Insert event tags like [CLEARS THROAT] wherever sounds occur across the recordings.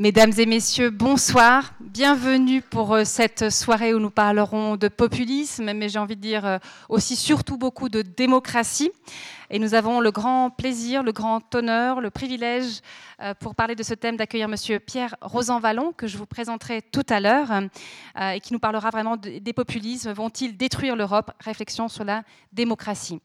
Mesdames et messieurs, bonsoir. Bienvenue pour euh, cette soirée où nous parlerons de populisme, mais j'ai envie de dire euh, aussi surtout beaucoup de démocratie. Et nous avons le grand plaisir, le grand honneur, le privilège euh, pour parler de ce thème d'accueillir Monsieur Pierre Rosanvallon, que je vous présenterai tout à l'heure, et qui nous parlera vraiment des populismes. Vont-ils détruire l'Europe? Réflexion sur la démocratie.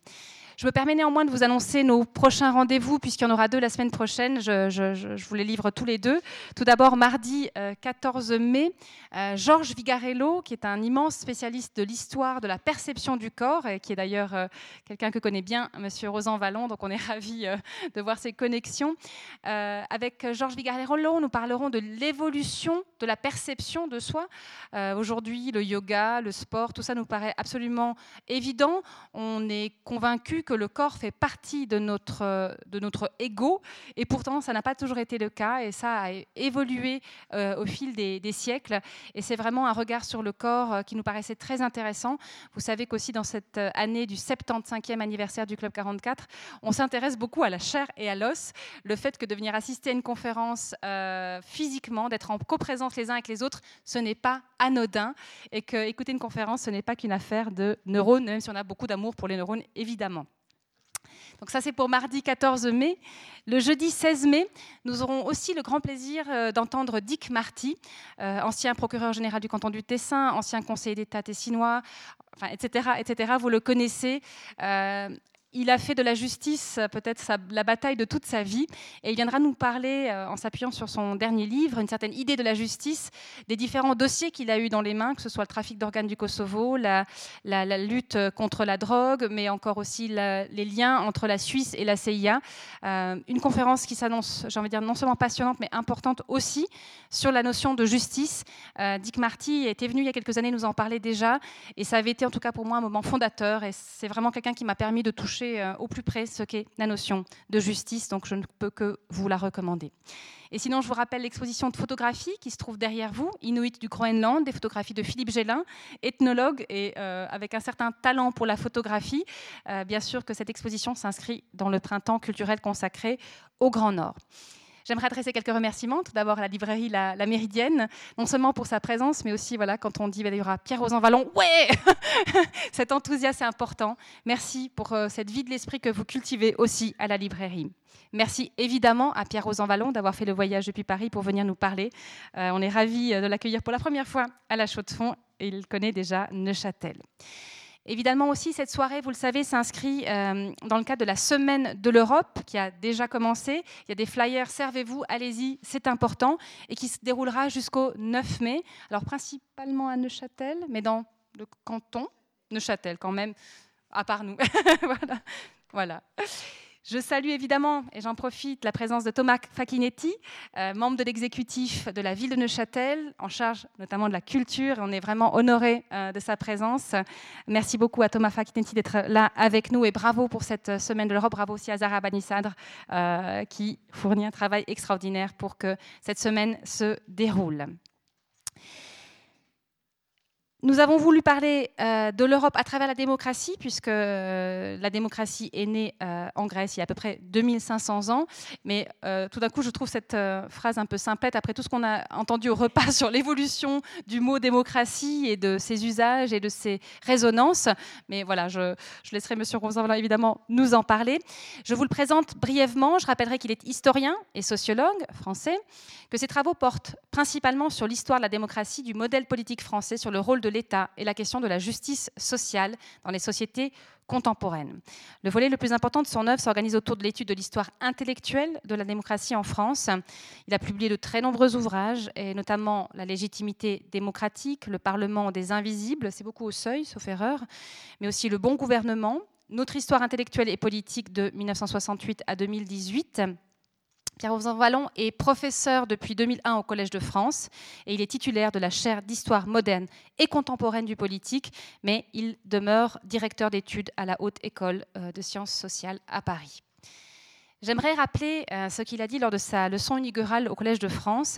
Je me permets néanmoins de vous annoncer nos prochains rendez-vous, puisqu'il y en aura deux la semaine prochaine. Je, vous les livre tous les deux. Tout d'abord, mardi 14 euh, mai, euh, Georges Vigarello, qui est un immense spécialiste de l'histoire de la perception du corps, et qui est d'ailleurs euh, quelqu'un que connaît bien Monsieur Rosan Vallon, donc on est [LAUGHS] ravis de voir ces connexions. avec Georges Vigarello, nous parlerons de l'évolution de la perception de soi. Aujourd'hui, le yoga, le sport, tout ça nous paraît absolument évident. On est convaincu que le corps fait partie de notre, de notre ego, et pourtant ça n'a pas toujours été le cas, et ça a évolué euh, au fil des, siècles, et c'est vraiment un regard sur le corps euh, qui nous paraissait très intéressant. Vous savez qu'aussi dans cette euh, année du 75e anniversaire du Club 44, on s'intéresse beaucoup à la chair et à l'os, le fait que de venir assister à une conférence physiquement, d'être en coprésence les uns avec les autres, ce n'est pas anodin, et que écouter une conférence, ce n'est pas qu'une affaire de neurones, même si on a beaucoup d'amour pour les neurones, évidemment. Donc ça, c'est pour mardi 14 mai. Le jeudi 16 mai, nous aurons aussi le grand plaisir euh, d'entendre Dick Marty, euh, ancien procureur général du canton du Tessin, ancien conseiller d'État tessinois, etc., etc. Vous le connaissez. Euh, il a fait de la justice peut-être la bataille de toute sa vie et il viendra nous parler, euh, en s'appuyant sur son dernier livre, une certaine idée de la justice, des différents dossiers qu'il a eu dans les mains, que ce soit le trafic d'organes du Kosovo, la, lutte contre la drogue, mais encore aussi les liens entre la Suisse et la CIA. Euh, une conférence qui s'annonce, j'ai envie de dire, non seulement passionnante, mais importante aussi sur la notion de justice. Euh, Dick Marty était venu il y a quelques années nous en parler déjà et ça avait été en tout cas pour moi un moment fondateur et c'est vraiment quelqu'un qui m'a permis de toucher euh, au plus près ce qu'est la notion de justice, donc je ne peux que vous la recommander. Et sinon, je vous rappelle l'exposition de photographie qui se trouve derrière vous, Inuit du Groenland, des photographies de Philippe Gélin, ethnologue et euh, avec un certain talent pour la photographie. Euh, bien sûr que cette exposition s'inscrit dans le printemps culturel consacré au Grand Nord. J'aimerais adresser quelques remerciements. Tout d'abord à la librairie la, Méridienne, non seulement pour sa présence, mais aussi voilà, quand on dit qu'il y aura Pierre Rosan Vallon, ouais [LAUGHS] Cet enthousiasme est important. Merci pour euh, cette vie de l'esprit que vous cultivez aussi à la librairie. Merci évidemment à Pierre Rosan Vallon d'avoir fait le voyage depuis Paris pour venir nous parler. Euh, on est ravis euh, de l'accueillir pour la première fois à la Chaux-de-Fonds et il connaît déjà Neuchâtel. Évidemment aussi, cette soirée, vous le savez, s'inscrit euh, dans le cadre de la Semaine de l'Europe qui a déjà commencé. Il y a des flyers, servez-vous, allez-y, c'est important, et qui se déroulera jusqu'au 9 mai. Alors principalement à Neuchâtel, mais dans le canton, Neuchâtel quand même, à part nous. [LAUGHS] voilà. voilà. Je salue évidemment, et j'en profite, la présence de Thomas Facchinetti, euh, membre de l'exécutif de la ville de Neuchâtel, en charge notamment de la culture. On est vraiment honoré euh, de sa présence. Merci beaucoup à Thomas Facchinetti d'être là avec nous et bravo pour cette semaine de l'Europe. Bravo aussi à Zara Banissadre euh, qui fournit un travail extraordinaire pour que cette semaine se déroule. Nous avons voulu parler euh, de l'Europe à travers la démocratie, puisque euh, la démocratie est née euh, en Grèce il y a à peu près 2500 ans. Mais tout d'un coup, je trouve cette phrase un peu simplette, après tout ce qu'on a entendu au repas [LAUGHS] sur l'évolution du mot démocratie et de ses usages et de ses résonances. Mais voilà, je, laisserai M. Rosanvallon évidemment nous en parler. Je vous le présente brièvement. Je rappellerai qu'il est historien et sociologue français, que ses travaux portent principalement sur l'histoire de la démocratie, du modèle politique français, sur le rôle de l'État et la question de la justice sociale dans les sociétés contemporaines. Le volet le plus important de son œuvre s'organise autour de l'étude de l'histoire intellectuelle de la démocratie en France. Il a publié de très nombreux ouvrages, et notamment La légitimité démocratique, Le Parlement des invisibles, c'est beaucoup au seuil, sauf erreur, mais aussi Le bon gouvernement, Notre histoire intellectuelle et politique de 1968 à 2018 Pierre Vallon est professeur depuis 2001 au Collège de France et il est titulaire de la chaire d'histoire moderne et contemporaine du politique, mais il demeure directeur d'études à la Haute École euh, de sciences sociales à Paris. J'aimerais rappeler euh, ce qu'il a dit lors de sa leçon inaugurale au Collège de France,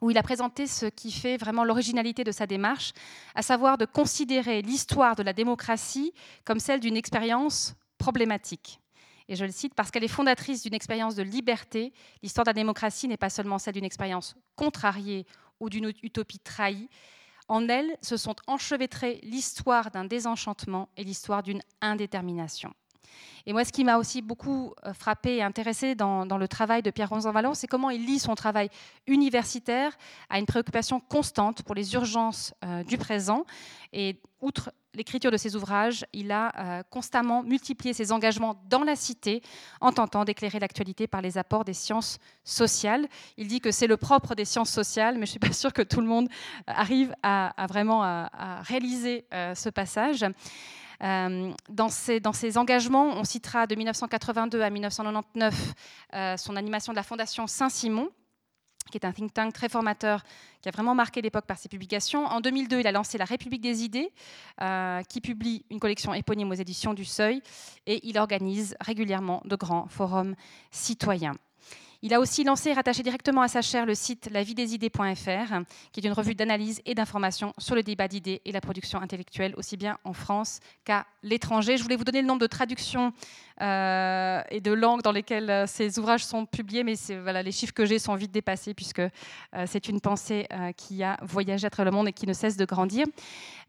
où il a présenté ce qui fait vraiment l'originalité de sa démarche, à savoir de considérer l'histoire de la démocratie comme celle d'une expérience problématique Et je le cite parce qu'elle est fondatrice d'une expérience de liberté. L'histoire de la démocratie n'est pas seulement celle d'une expérience contrariée ou d'une utopie trahie. En elle se sont enchevêtrées l'histoire d'un désenchantement et l'histoire d'une indétermination. Et moi, ce qui m'a aussi beaucoup euh, frappé et intéressé dans, le travail de Pierre Ronzan-Vallon, c'est comment il lie son travail universitaire à une préoccupation constante pour les urgences euh, du présent. Et outre l'écriture de ses ouvrages, il a euh, constamment multiplié ses engagements dans la cité en tentant d'éclairer l'actualité par les apports des sciences sociales. Il dit que c'est le propre des sciences sociales, mais je ne suis pas sûre que tout le monde arrive à, vraiment à, réaliser ce passage. Euh, dans, ses, engagements, on citera de 1982 à 1999 euh, son animation de la Fondation Saint-Simon, qui est un think tank très formateur, qui a vraiment marqué l'époque par ses publications. En 2002, il a lancé La République des idées, euh, qui publie une collection éponyme aux éditions du Seuil, et il organise régulièrement de grands forums citoyens. Il a aussi lancé et rattaché directement à sa chaire le site lavidésidées.fr, qui est une revue d'analyse et d'information sur le débat d'idées et la production intellectuelle, aussi bien en France qu'à l'étranger. Je voulais vous donner le nombre de traductions euh, et de langues dans lesquelles euh, ces ouvrages sont publiés, mais voilà, les chiffres que j'ai sont vite dépassés, puisque euh, c'est une pensée qui a voyagé à travers le monde et qui ne cesse de grandir.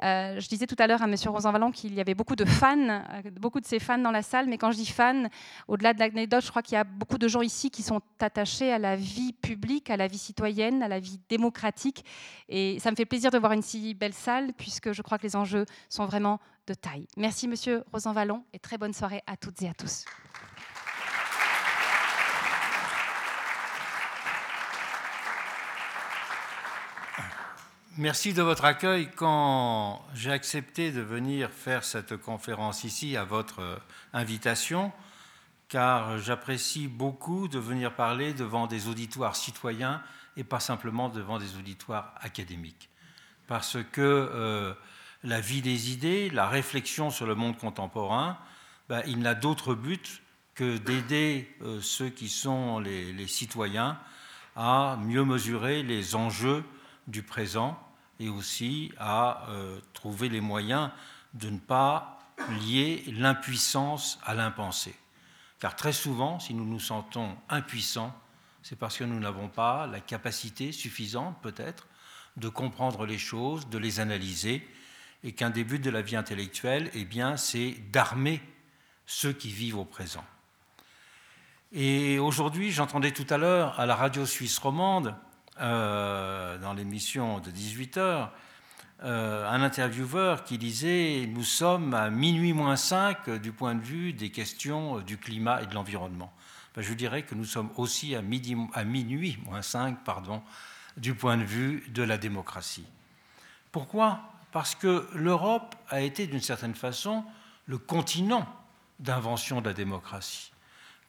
je disais tout à l'heure à M. Rosanvallon qu'il y avait beaucoup de fans, beaucoup de ces fans dans la salle, mais quand je dis fans, au-delà de l'anecdote, je crois qu'il y a beaucoup de gens ici qui sont attachés à la vie publique, à la vie citoyenne, à la vie démocratique. Et ça me fait plaisir de voir une si belle salle, puisque je crois que les enjeux sont vraiment de taille. Merci, Monsieur Rosan-Vallon, et très bonne soirée à toutes et à tous. Merci de votre accueil. Quand j'ai accepté de venir faire cette conférence ici à votre invitation, car j'apprécie beaucoup de venir parler devant des auditoires citoyens et pas simplement devant des auditoires académiques. Parce que euh, la vie des idées, la réflexion sur le monde contemporain, ben, il n'a d'autre but que d'aider euh, ceux qui sont les, citoyens à mieux mesurer les enjeux du présent et aussi à euh, trouver les moyens de ne pas lier l'impuissance à l'impensé. Car très souvent, si nous nous sentons impuissants, c'est parce que nous n'avons pas la capacité suffisante, peut-être, de comprendre les choses, de les analyser, et qu'un des buts de la vie intellectuelle, eh bien, c'est d'armer ceux qui vivent au présent. Et aujourd'hui, j'entendais tout à l'heure à la radio suisse romande, euh, dans l'émission de 18 heures, euh, un intervieweur qui disait Nous sommes à minuit moins 5 du point de vue des questions du climat et de l'environnement. Ben, je dirais que nous sommes aussi à, minuit moins 5 pardon, du point de vue de la démocratie. Pourquoi? Parce que l'Europe a été d'une certaine façon le continent d'invention de la démocratie.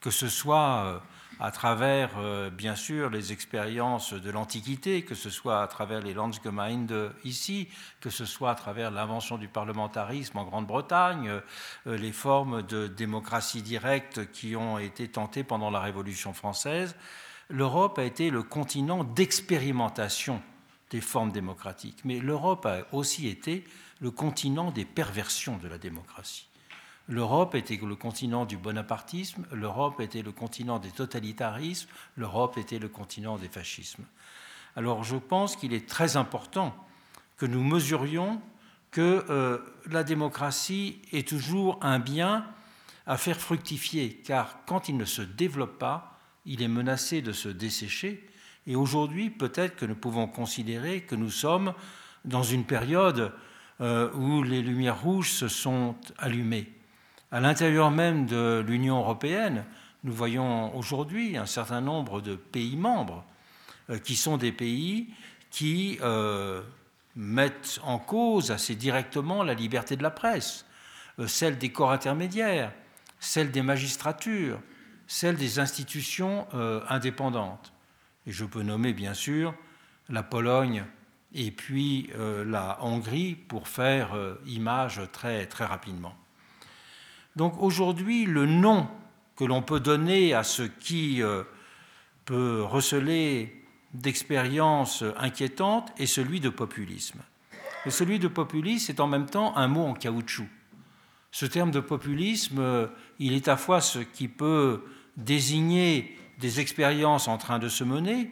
Que ce soit euh, à travers, euh, bien sûr, les expériences de l'Antiquité, que ce soit à travers les Landsgemeinde ici, que ce soit à travers l'invention du parlementarisme en Grande-Bretagne, euh, les formes de démocratie directe qui ont été tentées pendant la Révolution française, l'Europe a été le continent d'expérimentation des formes démocratiques. Mais l'Europe a aussi été le continent des perversions de la démocratie. L'Europe était le continent du bonapartisme, l'Europe était le continent des totalitarismes, l'Europe était le continent des fascismes. Alors je pense qu'il est très important que nous mesurions que euh, la démocratie est toujours un bien à faire fructifier, car quand il ne se développe pas, il est menacé de se dessécher. Et aujourd'hui, peut-être que nous pouvons considérer que nous sommes dans une période euh, où les lumières rouges se sont allumées. À l'intérieur même de l'Union européenne, nous voyons aujourd'hui un certain nombre de pays membres euh, qui sont des pays qui euh, mettent en cause assez directement la liberté de la presse, euh, celle des corps intermédiaires, celle des magistratures, celle des institutions indépendantes. Et je peux nommer bien sûr la Pologne et puis la Hongrie pour faire image très, très rapidement. Donc aujourd'hui, le nom que l'on peut donner à ce qui euh, peut receler d'expériences inquiétantes est celui de populisme. Et celui de populisme est en même temps un mot en caoutchouc. Ce terme de populisme, il est à fois ce qui peut désigner des expériences en train de se mener,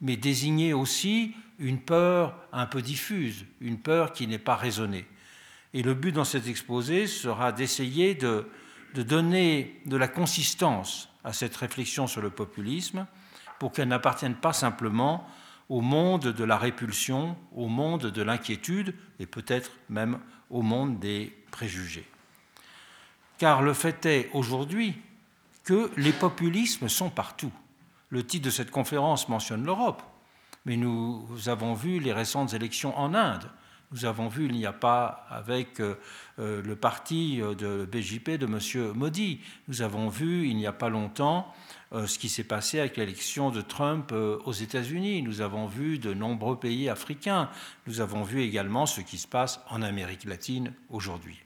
mais désigner aussi une peur un peu diffuse, une peur qui n'est pas raisonnée. Et le but dans cet exposé sera d'essayer de, donner de la consistance à cette réflexion sur le populisme pour qu'elle n'appartienne pas simplement au monde de la répulsion, au monde de l'inquiétude et peut-être même au monde des préjugés. Car le fait est aujourd'hui que les populismes sont partout. Le titre de cette conférence mentionne l'Europe, mais nous avons vu les récentes élections en Inde. Nous avons vu, il n'y a pas avec euh, euh, le parti euh, de BJP de M. Modi, nous avons vu, il n'y a pas longtemps, ce qui s'est passé avec l'élection de Trump aux États-Unis. Nous avons vu de nombreux pays africains. Nous avons vu également ce qui se passe en Amérique latine aujourd'hui.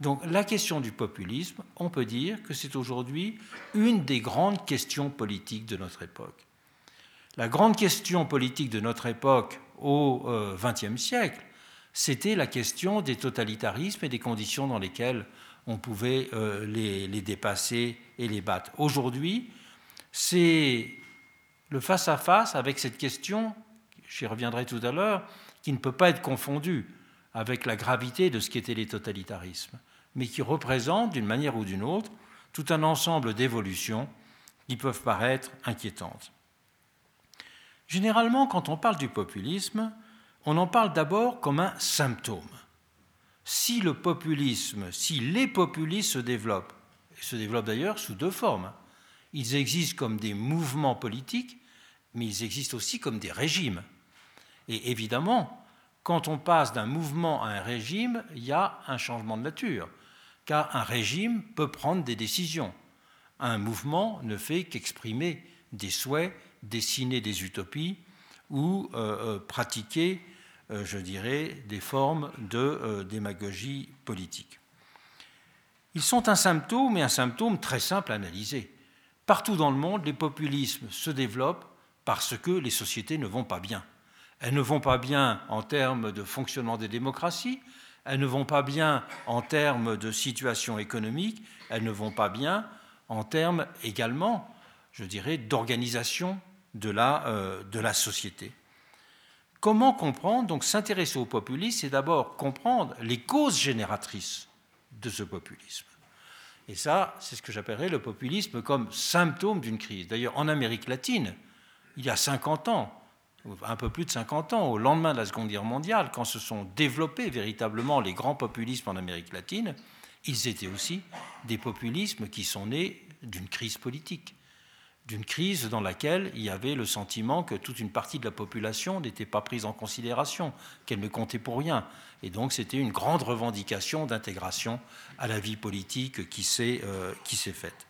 Donc la question du populisme, on peut dire que c'est aujourd'hui une des grandes questions politiques de notre époque. La grande question politique de notre époque au XXe siècle, c'était la question des totalitarismes et des conditions dans lesquelles on pouvait euh, les, dépasser et les battre. Aujourd'hui, c'est le face-à-face avec cette question, j'y reviendrai tout à l'heure, qui ne peut pas être confondue avec la gravité de ce qu'étaient les totalitarismes, mais qui représente, d'une manière ou d'une autre, tout un ensemble d'évolutions qui peuvent paraître inquiétantes. Généralement, quand on parle du populisme, on en parle d'abord comme un symptôme. Si le populisme, si les populistes se développent, se développent d'ailleurs sous deux formes, ils existent comme des mouvements politiques, mais ils existent aussi comme des régimes. Et évidemment, quand on passe d'un mouvement à un régime, il y a un changement de nature, car un régime peut prendre des décisions. Un mouvement ne fait qu'exprimer des souhaits, dessiner des utopies ou euh, euh, pratiquer je dirais, des formes de euh, démagogie politique. Ils sont un symptôme, et un symptôme très simple à analyser. Partout dans le monde, les populismes se développent parce que les sociétés ne vont pas bien. Elles ne vont pas bien en termes de fonctionnement des démocraties, elles ne vont pas bien en termes de situation économique, elles ne vont pas bien en termes également, je dirais, d'organisation de, la, euh, de la société. Comment comprendre Donc s'intéresser au populisme, c'est d'abord comprendre les causes génératrices de ce populisme. Et ça, c'est ce que j'appellerais le populisme comme symptôme d'une crise. D'ailleurs, en Amérique latine, il y a 50 ans, un peu plus de 50 ans, au lendemain de la Seconde Guerre mondiale, quand se sont développés véritablement les grands populismes en Amérique latine, ils étaient aussi des populismes qui sont nés d'une crise politique d'une crise dans laquelle il y avait le sentiment que toute une partie de la population n'était pas prise en considération, qu'elle ne comptait pour rien. Et donc c'était une grande revendication d'intégration à la vie politique qui s'est euh, faite.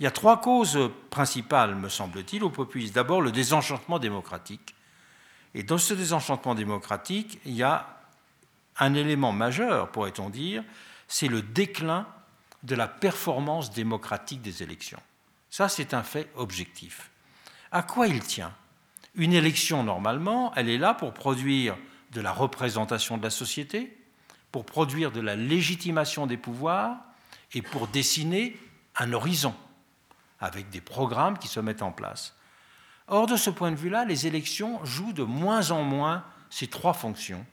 Il y a trois causes principales, me semble-t-il, au populisme. D'abord, le désenchantement démocratique. Et dans ce désenchantement démocratique, il y a un élément majeur, pourrait-on dire, c'est le déclin de la performance démocratique des élections. Ça, c'est un fait objectif. À quoi il tient? Une élection, normalement, elle est là pour produire de la représentation de la société, pour produire de la légitimation des pouvoirs et pour dessiner un horizon avec des programmes qui se mettent en place. Or, de ce point de vue-là, les élections jouent de moins en moins ces trois fonctions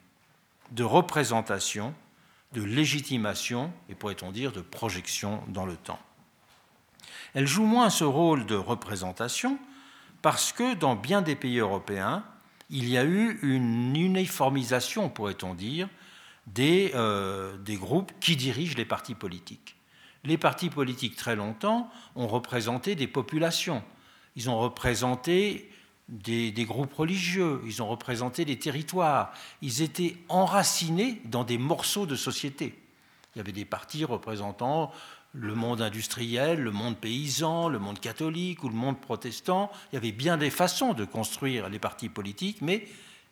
de représentation, de légitimation et, pourrait-on dire, de projection dans le temps. Elle joue moins ce rôle de représentation parce que dans bien des pays européens, il y a eu une uniformisation, pourrait-on dire, des, euh, des, groupes qui dirigent les partis politiques. Les partis politiques, très longtemps, ont représenté des populations. Ils ont représenté des, des, groupes religieux, ils ont représenté des territoires. Ils étaient enracinés dans des morceaux de société. Il y avait des partis représentant le monde industriel, le monde paysan, le monde catholique ou le monde protestant. Il y avait bien des façons de construire les partis politiques, mais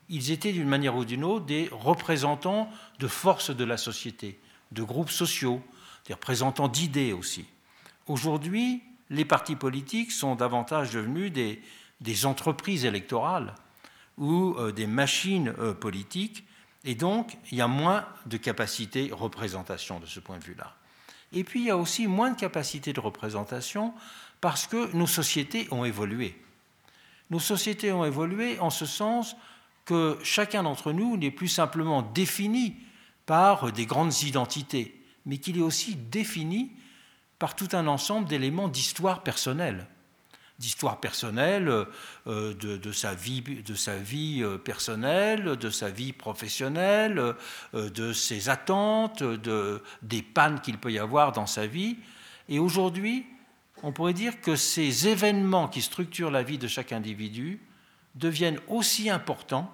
ils étaient d'une manière ou d'une autre des représentants de forces de la société, de groupes sociaux, des représentants d'idées aussi. Aujourd'hui, les partis politiques sont davantage devenus des, entreprises électorales ou euh, des machines euh, politiques, et donc il y a moins de capacité représentation de ce point de vue-là. Et puis il y a aussi moins de capacité de représentation parce que nos sociétés ont évolué. Nos sociétés ont évolué en ce sens que chacun d'entre nous n'est plus simplement défini par des grandes identités, mais qu'il est aussi défini par tout un ensemble d'éléments d'histoire personnelle d'histoire personnelle, euh, de, sa vie, de sa vie euh, personnelle, de sa vie professionnelle, euh, de ses attentes, de, des pannes qu'il peut y avoir dans sa vie. Et aujourd'hui, on pourrait dire que ces événements qui structurent la vie de chaque individu deviennent aussi importants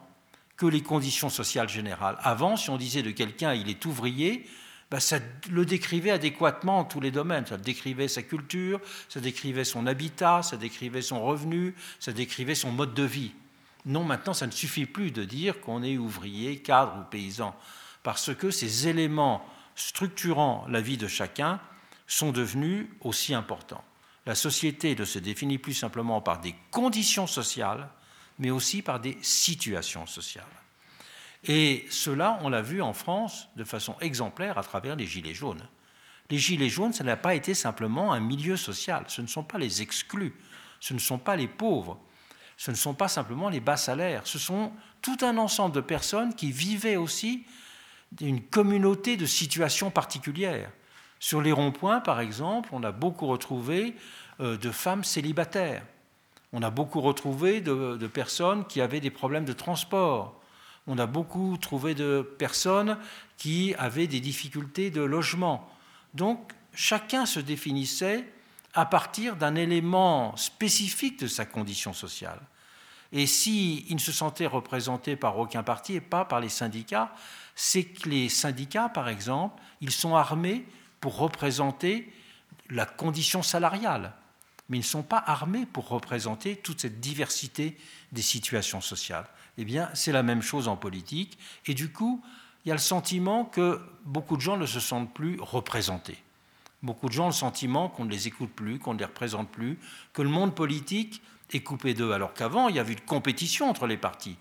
que les conditions sociales générales. Avant, si on disait de quelqu'un il est ouvrier, bah, ça le décrivait adéquatement en tous les domaines. Ça décrivait sa culture, ça décrivait son habitat, ça décrivait son revenu, ça décrivait son mode de vie. Non, maintenant, ça ne suffit plus de dire qu'on est ouvrier, cadre ou paysan, parce que ces éléments structurant la vie de chacun sont devenus aussi importants. La société ne se définit plus simplement par des conditions sociales, mais aussi par des situations sociales. Et cela, on l'a vu en France de façon exemplaire à travers les Gilets jaunes. Les Gilets jaunes, ça n'a pas été simplement un milieu social, ce ne sont pas les exclus, ce ne sont pas les pauvres, ce ne sont pas simplement les bas salaires, ce sont tout un ensemble de personnes qui vivaient aussi une communauté de situations particulières. Sur les ronds-points, par exemple, on a beaucoup retrouvé euh, de femmes célibataires. On a beaucoup retrouvé de personnes qui avaient des problèmes de transport on a beaucoup trouvé de personnes qui avaient des difficultés de logement. Donc chacun se définissait à partir d'un élément spécifique de sa condition sociale. Et s'il ne se sentait représenté par aucun parti et pas par les syndicats, c'est que les syndicats, par exemple, ils sont armés pour représenter la condition salariale, mais ils ne sont pas armés pour représenter toute cette diversité des situations sociales eh bien, c'est la même chose en politique. Et du coup, il y a le sentiment que beaucoup de gens ne se sentent plus représentés. Beaucoup de gens ont le sentiment qu'on ne les écoute plus, qu'on ne les représente plus, que le monde politique est coupé d'eux. Alors qu'avant, il y avait une compétition entre les partis.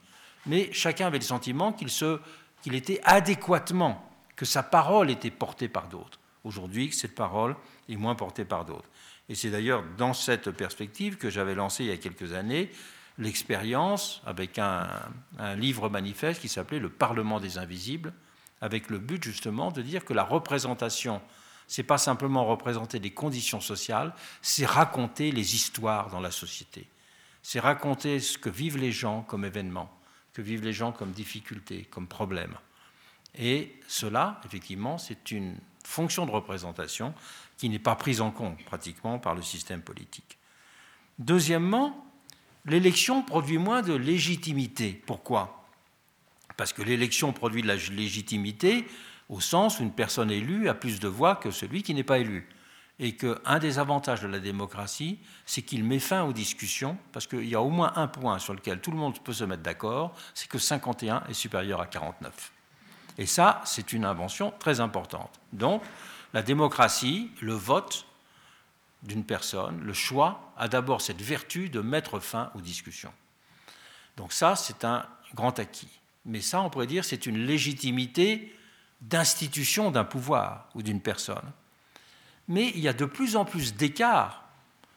Mais chacun avait le sentiment qu'il, était adéquatement, que sa parole était portée par d'autres. Aujourd'hui, cette parole est moins portée par d'autres. Et c'est d'ailleurs dans cette perspective que j'avais lancé il y a quelques années l'expérience avec un, livre manifeste qui s'appelait Le Parlement des Invisibles, avec le but justement de dire que la représentation, c'est pas simplement représenter des conditions sociales, c'est raconter les histoires dans la société. C'est raconter ce que vivent les gens comme événements, que vivent les gens comme difficultés, comme problèmes. Et cela, effectivement, c'est une fonction de représentation qui n'est pas prise en compte pratiquement par le système politique. Deuxièmement, l'élection produit moins de légitimité. Pourquoi? Parce que l'élection produit de la légitimité au sens où une personne élue a plus de voix que celui qui n'est pas élu. Et qu'un des avantages de la démocratie, c'est qu'il met fin aux discussions, parce qu'il y a au moins un point sur lequel tout le monde peut se mettre d'accord, c'est que 51 est supérieur à 49. Et ça, c'est une invention très importante. Donc, la démocratie, le vote, d'une personne, le choix a d'abord cette vertu de mettre fin aux discussions. Donc ça, c'est un grand acquis. Mais ça, on pourrait dire, c'est une légitimité d'institution d'un pouvoir ou d'une personne. Mais il y a de plus en plus d'écart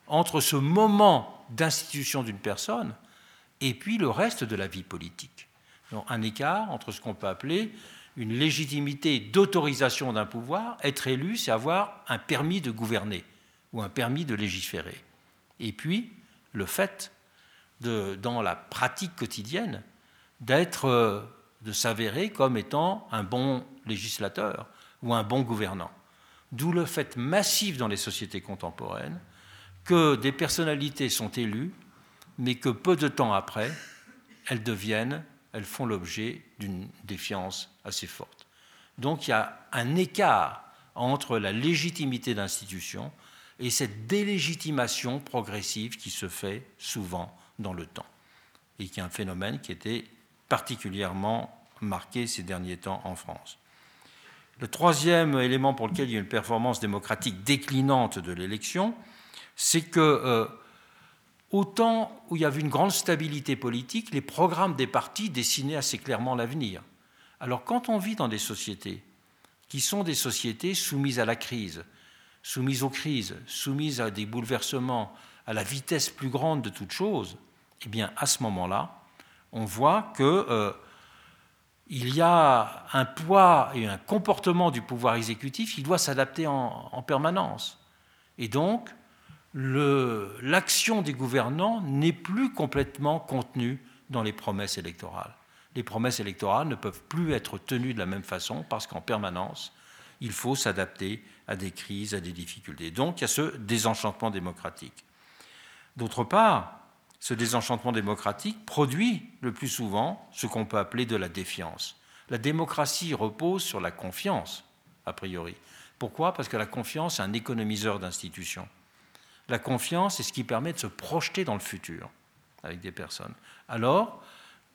entre ce moment d'institution d'une personne et puis le reste de la vie politique. Donc un écart entre ce qu'on peut appeler une légitimité d'autorisation d'un pouvoir, être élu, c'est avoir un permis de gouverner ou un permis de légiférer. Et puis, le fait, dans la pratique quotidienne, d'être, euh, de s'avérer comme étant un bon législateur ou un bon gouvernant. D'où le fait massif dans les sociétés contemporaines que des personnalités sont élues, mais que peu de temps après, elles deviennent, elles font l'objet d'une défiance assez forte. Donc il y a un écart entre la légitimité d'institutions et cette délégitimation progressive qui se fait souvent dans le temps, et qui est un phénomène qui était particulièrement marqué ces derniers temps en France. Le troisième élément pour lequel il y a une performance démocratique déclinante de l'élection, c'est que euh, autant où il y avait une grande stabilité politique, les programmes des partis dessinaient assez clairement l'avenir. Alors quand on vit dans des sociétés qui sont des sociétés soumises à la crise, soumise aux crises, soumise à des bouleversements, à la vitesse plus grande de toute chose, eh bien, à ce moment-là, on voit que euh, il y a un poids et un comportement du pouvoir exécutif qui doit s'adapter en, permanence. Et donc, l'action des gouvernants n'est plus complètement contenue dans les promesses électorales. Les promesses électorales ne peuvent plus être tenues de la même façon parce qu'en permanence, il faut s'adapter à des crises, à des difficultés. Donc, il y a ce désenchantement démocratique. D'autre part, ce désenchantement démocratique produit le plus souvent ce qu'on peut appeler de la défiance. La démocratie repose sur la confiance, a priori. Pourquoi? Parce que la confiance est un économiseur d'institutions. La confiance est ce qui permet de se projeter dans le futur avec des personnes. Alors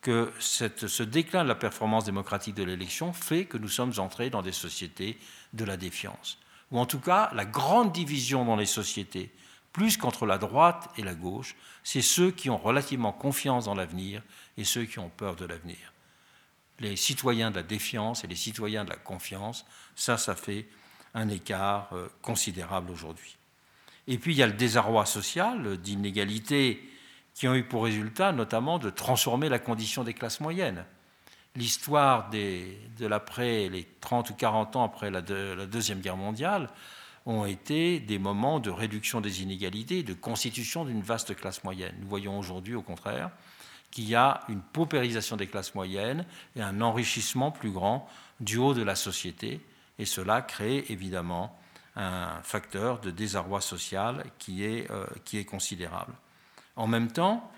que ce déclin de la performance démocratique de l'élection fait que nous sommes entrés dans des sociétés de la défiance. Ou en tout cas, la grande division dans les sociétés plus qu'entre la droite et la gauche, c'est ceux qui ont relativement confiance dans l'avenir et ceux qui ont peur de l'avenir. Les citoyens de la défiance et les citoyens de la confiance, ça, ça fait un écart euh, considérable aujourd'hui. Et puis il y a le désarroi social, d'inégalités qui ont eu pour résultat notamment de transformer la condition des classes moyennes. L'histoire de l'après, les 30 ou 40 ans après la Deuxième Guerre mondiale, ont été des moments de réduction des inégalités, de constitution d'une vaste classe moyenne. Nous voyons aujourd'hui, au contraire, qu'il y a une paupérisation des classes moyennes et un enrichissement plus grand du haut de la société, et cela crée évidemment un facteur de désarroi social qui est, euh, qui est considérable. En même temps,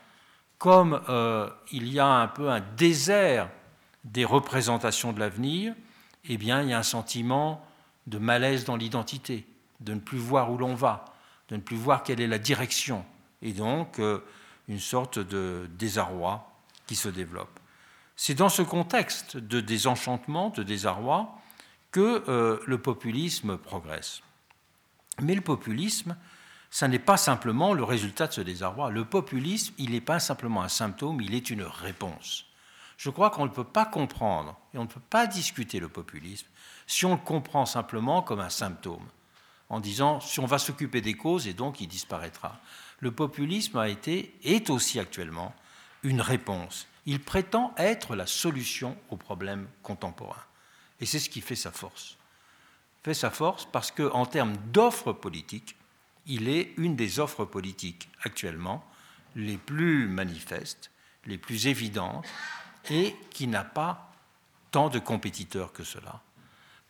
comme euh, il y a un peu un désert des représentations de l'avenir, eh bien, il y a un sentiment de malaise dans l'identité de ne plus voir où l'on va, de ne plus voir quelle est la direction, et donc euh, une sorte de désarroi qui se développe. C'est dans ce contexte de désenchantement, de désarroi, que euh, le populisme progresse. Mais le populisme, ça n'est pas simplement le résultat de ce désarroi. Le populisme, il n'est pas simplement un symptôme, il est une réponse. Je crois qu'on ne peut pas comprendre et on ne peut pas discuter le populisme si on le comprend simplement comme un symptôme en disant si on va s'occuper des causes et donc il disparaîtra. Le populisme a été, est aussi actuellement, une réponse. Il prétend être la solution aux problèmes contemporains. Et c'est ce qui fait sa force. Fait sa force parce qu'en termes d'offres politiques, il est une des offres politiques actuellement les plus manifestes, les plus évidentes, et qui n'a pas tant de compétiteurs que cela.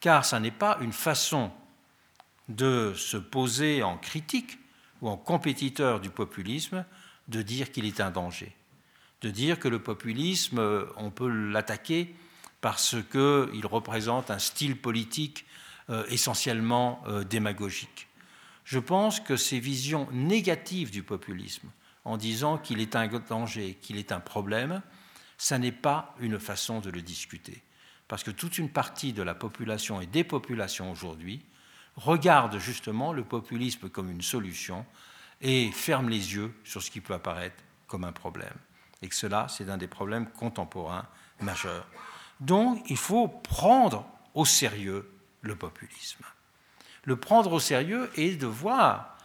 Car ça n'est pas une façon de se poser en critique ou en compétiteur du populisme, de dire qu'il est un danger, de dire que le populisme, on peut l'attaquer parce qu'il représente un style politique euh, essentiellement euh, démagogique. Je pense que ces visions négatives du populisme, en disant qu'il est un danger, qu'il est un problème, ça n'est pas une façon de le discuter. Parce que toute une partie de la population et des populations aujourd'hui regarde justement le populisme comme une solution et ferme les yeux sur ce qui peut apparaître comme un problème. Et que cela, c'est un des problèmes contemporains majeurs. Donc, il faut prendre au sérieux le populisme. Le prendre au sérieux est de voir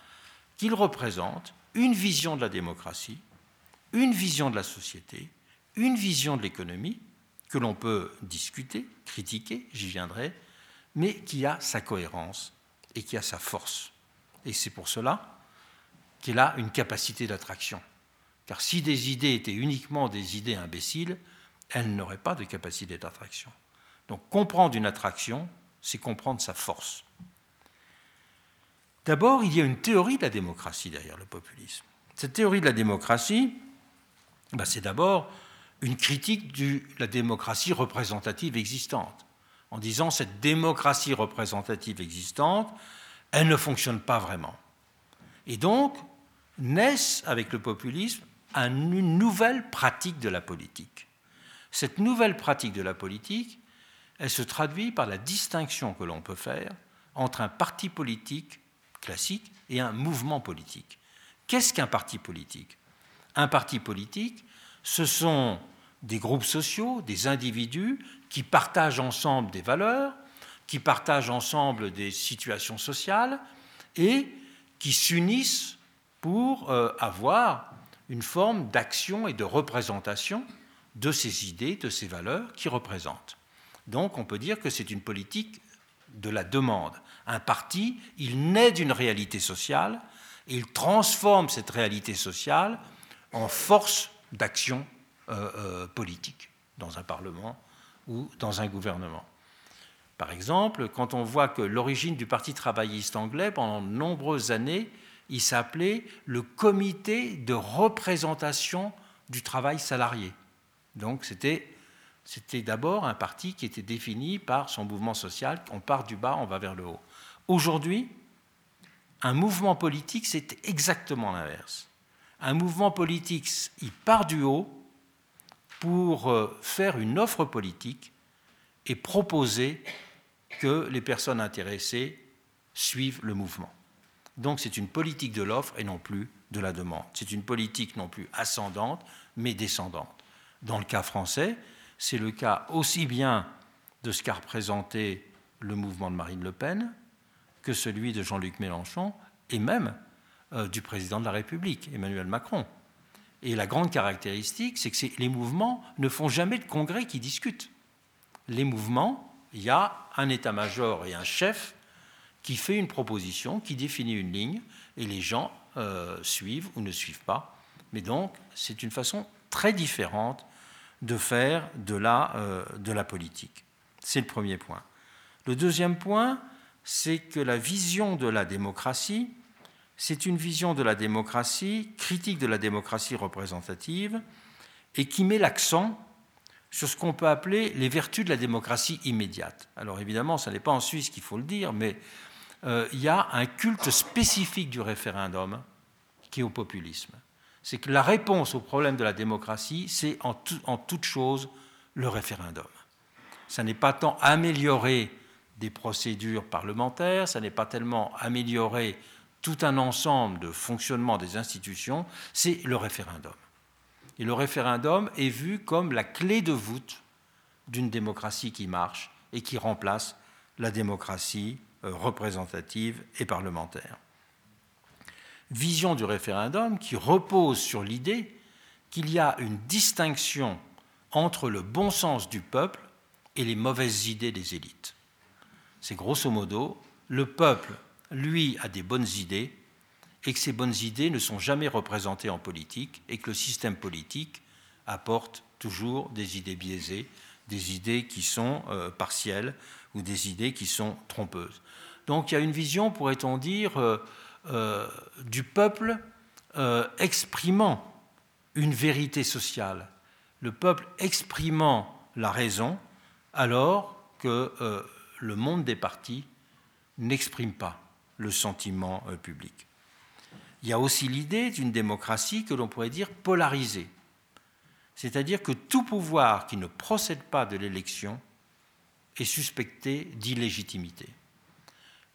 qu'il représente une vision de la démocratie, une vision de la société, une vision de l'économie que l'on peut discuter, critiquer, j'y viendrai, mais qui a sa cohérence et qui a sa force. Et c'est pour cela qu'elle a une capacité d'attraction. Car si des idées étaient uniquement des idées imbéciles, elles n'auraient pas de capacité d'attraction. Donc comprendre une attraction, c'est comprendre sa force. D'abord, il y a une théorie de la démocratie derrière le populisme. Cette théorie de la démocratie, ben, c'est d'abord une critique de la démocratie représentative existante en disant cette démocratie représentative existante, elle ne fonctionne pas vraiment. Et donc, naissent avec le populisme une nouvelle pratique de la politique. Cette nouvelle pratique de la politique, elle se traduit par la distinction que l'on peut faire entre un parti politique classique et un mouvement politique. Qu'est-ce qu'un parti politique? Un parti politique, ce sont des groupes sociaux, des individus qui partagent ensemble des valeurs, qui partagent ensemble des situations sociales et qui s'unissent pour euh, avoir une forme d'action et de représentation de ces idées, de ces valeurs qui représentent. Donc on peut dire que c'est une politique de la demande. Un parti, il naît d'une réalité sociale il transforme cette réalité sociale en force d'action euh, euh, politique dans un Parlement ou dans un gouvernement. Par exemple, quand on voit que l'origine du Parti travailliste anglais, pendant de nombreuses années, il s'appelait le Comité de représentation du travail salarié. Donc c'était c'était d'abord un parti qui était défini par son mouvement social. On part du bas, on va vers le haut. Aujourd'hui, un mouvement politique, c'est exactement l'inverse. Un mouvement politique, il part du haut pour euh, faire une offre politique et proposer que les personnes intéressées suivent le mouvement. Donc c'est une politique de l'offre et non plus de la demande. C'est une politique non plus ascendante, mais descendante. Dans le cas français, c'est le cas aussi bien de ce qu'a représenté le mouvement de Marine Le Pen que celui de Jean-Luc Mélenchon et même du président de la République, Emmanuel Macron. Et la grande caractéristique, c'est que les mouvements ne font jamais de congrès qui discutent. Les mouvements, il y a un état-major et un chef qui fait une proposition, qui définit une ligne, et les gens euh, suivent ou ne suivent pas. Mais donc, c'est une façon très différente de faire de la, euh, de la politique. C'est le premier point. Le deuxième point, c'est que la vision de la démocratie, c'est une vision de la démocratie, critique de la démocratie représentative, et qui met l'accent sur ce qu'on peut appeler les vertus de la démocratie immédiate. Alors évidemment, ce n'est pas en Suisse qu'il faut le dire, mais euh, il y a un culte spécifique du référendum qui est au populisme c'est que la réponse au problème de la démocratie, c'est en, toute chose le référendum. Ça n'est pas tant améliorer des procédures parlementaires, ça n'est pas tellement améliorer tout un ensemble de fonctionnement des institutions, c'est le référendum. Et le référendum est vu comme la clé de voûte d'une démocratie qui marche et qui remplace la démocratie euh, représentative et parlementaire vision du référendum qui repose sur l'idée qu'il y a une distinction entre le bon sens du peuple et les mauvaises idées des élites. C'est grosso modo, le peuple, lui, a des bonnes idées et que ces bonnes idées ne sont jamais représentées en politique et que le système politique apporte toujours des idées biaisées, des idées qui sont euh, partielles ou des idées qui sont trompeuses. Donc il y a une vision, pourrait-on dire, euh, euh, du peuple exprimant une vérité sociale, le peuple exprimant la raison, alors que le monde des partis n'exprime pas le sentiment public. Il y a aussi l'idée d'une démocratie que l'on pourrait dire polarisée, c'est-à-dire que tout pouvoir qui ne procède pas de l'élection est suspecté d'illégitimité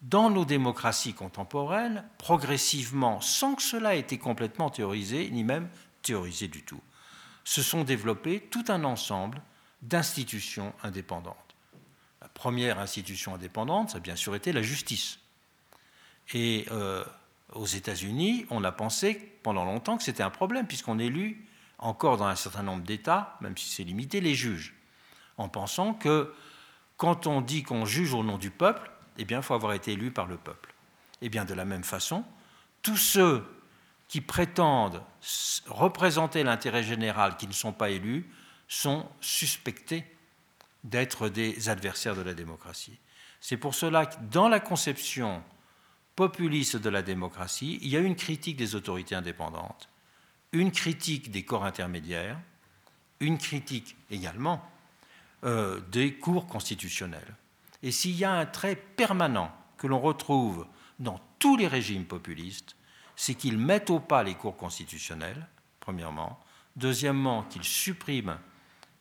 dans nos démocraties contemporaines, progressivement, sans que cela ait été complètement théorisé, ni même théorisé du tout, se sont développés tout un ensemble d'institutions indépendantes. La première institution indépendante, ça a bien sûr été la justice. Et euh, aux États-Unis, on a pensé pendant longtemps que c'était un problème, puisqu'on élut encore dans un certain nombre d'États, même si c'est limité, les juges, en pensant que quand on dit qu'on juge au nom du peuple, eh bien, il faut avoir été élu par le peuple. Eh bien, de la même façon, tous ceux qui prétendent représenter l'intérêt général qui ne sont pas élus sont suspectés d'être des adversaires de la démocratie. C'est pour cela que dans la conception populiste de la démocratie, il y a une critique des autorités indépendantes, une critique des corps intermédiaires, une critique également euh, des cours constitutionnels. Et s'il y a un trait permanent que l'on retrouve dans tous les régimes populistes, c'est qu'ils mettent au pas les cours constitutionnels, premièrement. Deuxièmement, qu'ils suppriment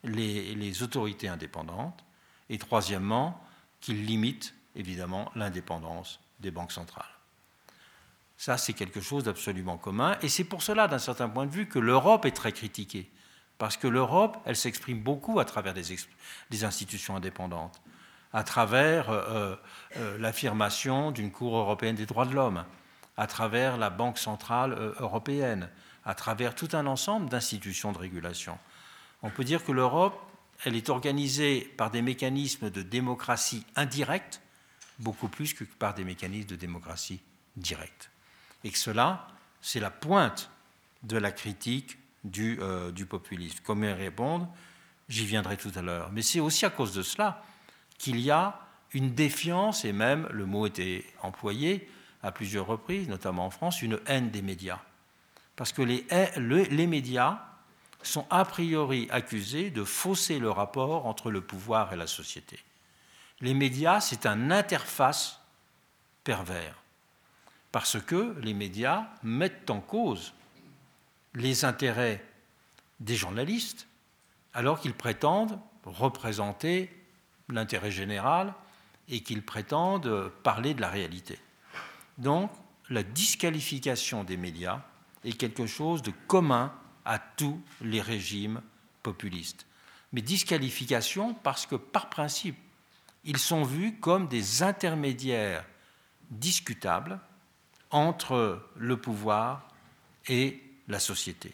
les, autorités indépendantes. Et troisièmement, qu'ils limitent évidemment l'indépendance des banques centrales. Ça, c'est quelque chose d'absolument commun. Et c'est pour cela, d'un certain point de vue, que l'Europe est très critiquée. Parce que l'Europe, elle s'exprime beaucoup à travers des institutions indépendantes à travers euh, euh, l'affirmation d'une Cour européenne des droits de l'homme, à travers la Banque centrale européenne, à travers tout un ensemble d'institutions de régulation. On peut dire que l'Europe, elle est organisée par des mécanismes de démocratie indirecte, beaucoup plus que par des mécanismes de démocratie directe. Et que cela, c'est la pointe de la critique du, euh, du populisme. Comment J'y viendrai tout à l'heure. Mais c'est aussi à cause de cela qu'il y a une défiance, et même, le mot était employé à plusieurs reprises, notamment en France, une haine des médias. Parce que les médias sont a priori accusés de fausser le rapport entre le pouvoir et la société. Les médias, c'est un interface pervers, parce que les médias mettent en cause les intérêts des journalistes, alors qu'ils prétendent représenter l'intérêt général et qu'ils prétendent parler de la réalité. Donc, la disqualification des médias est quelque chose de commun à tous les régimes populistes. Mais disqualification parce que, par principe, ils sont vus comme des intermédiaires discutables entre le pouvoir et la société.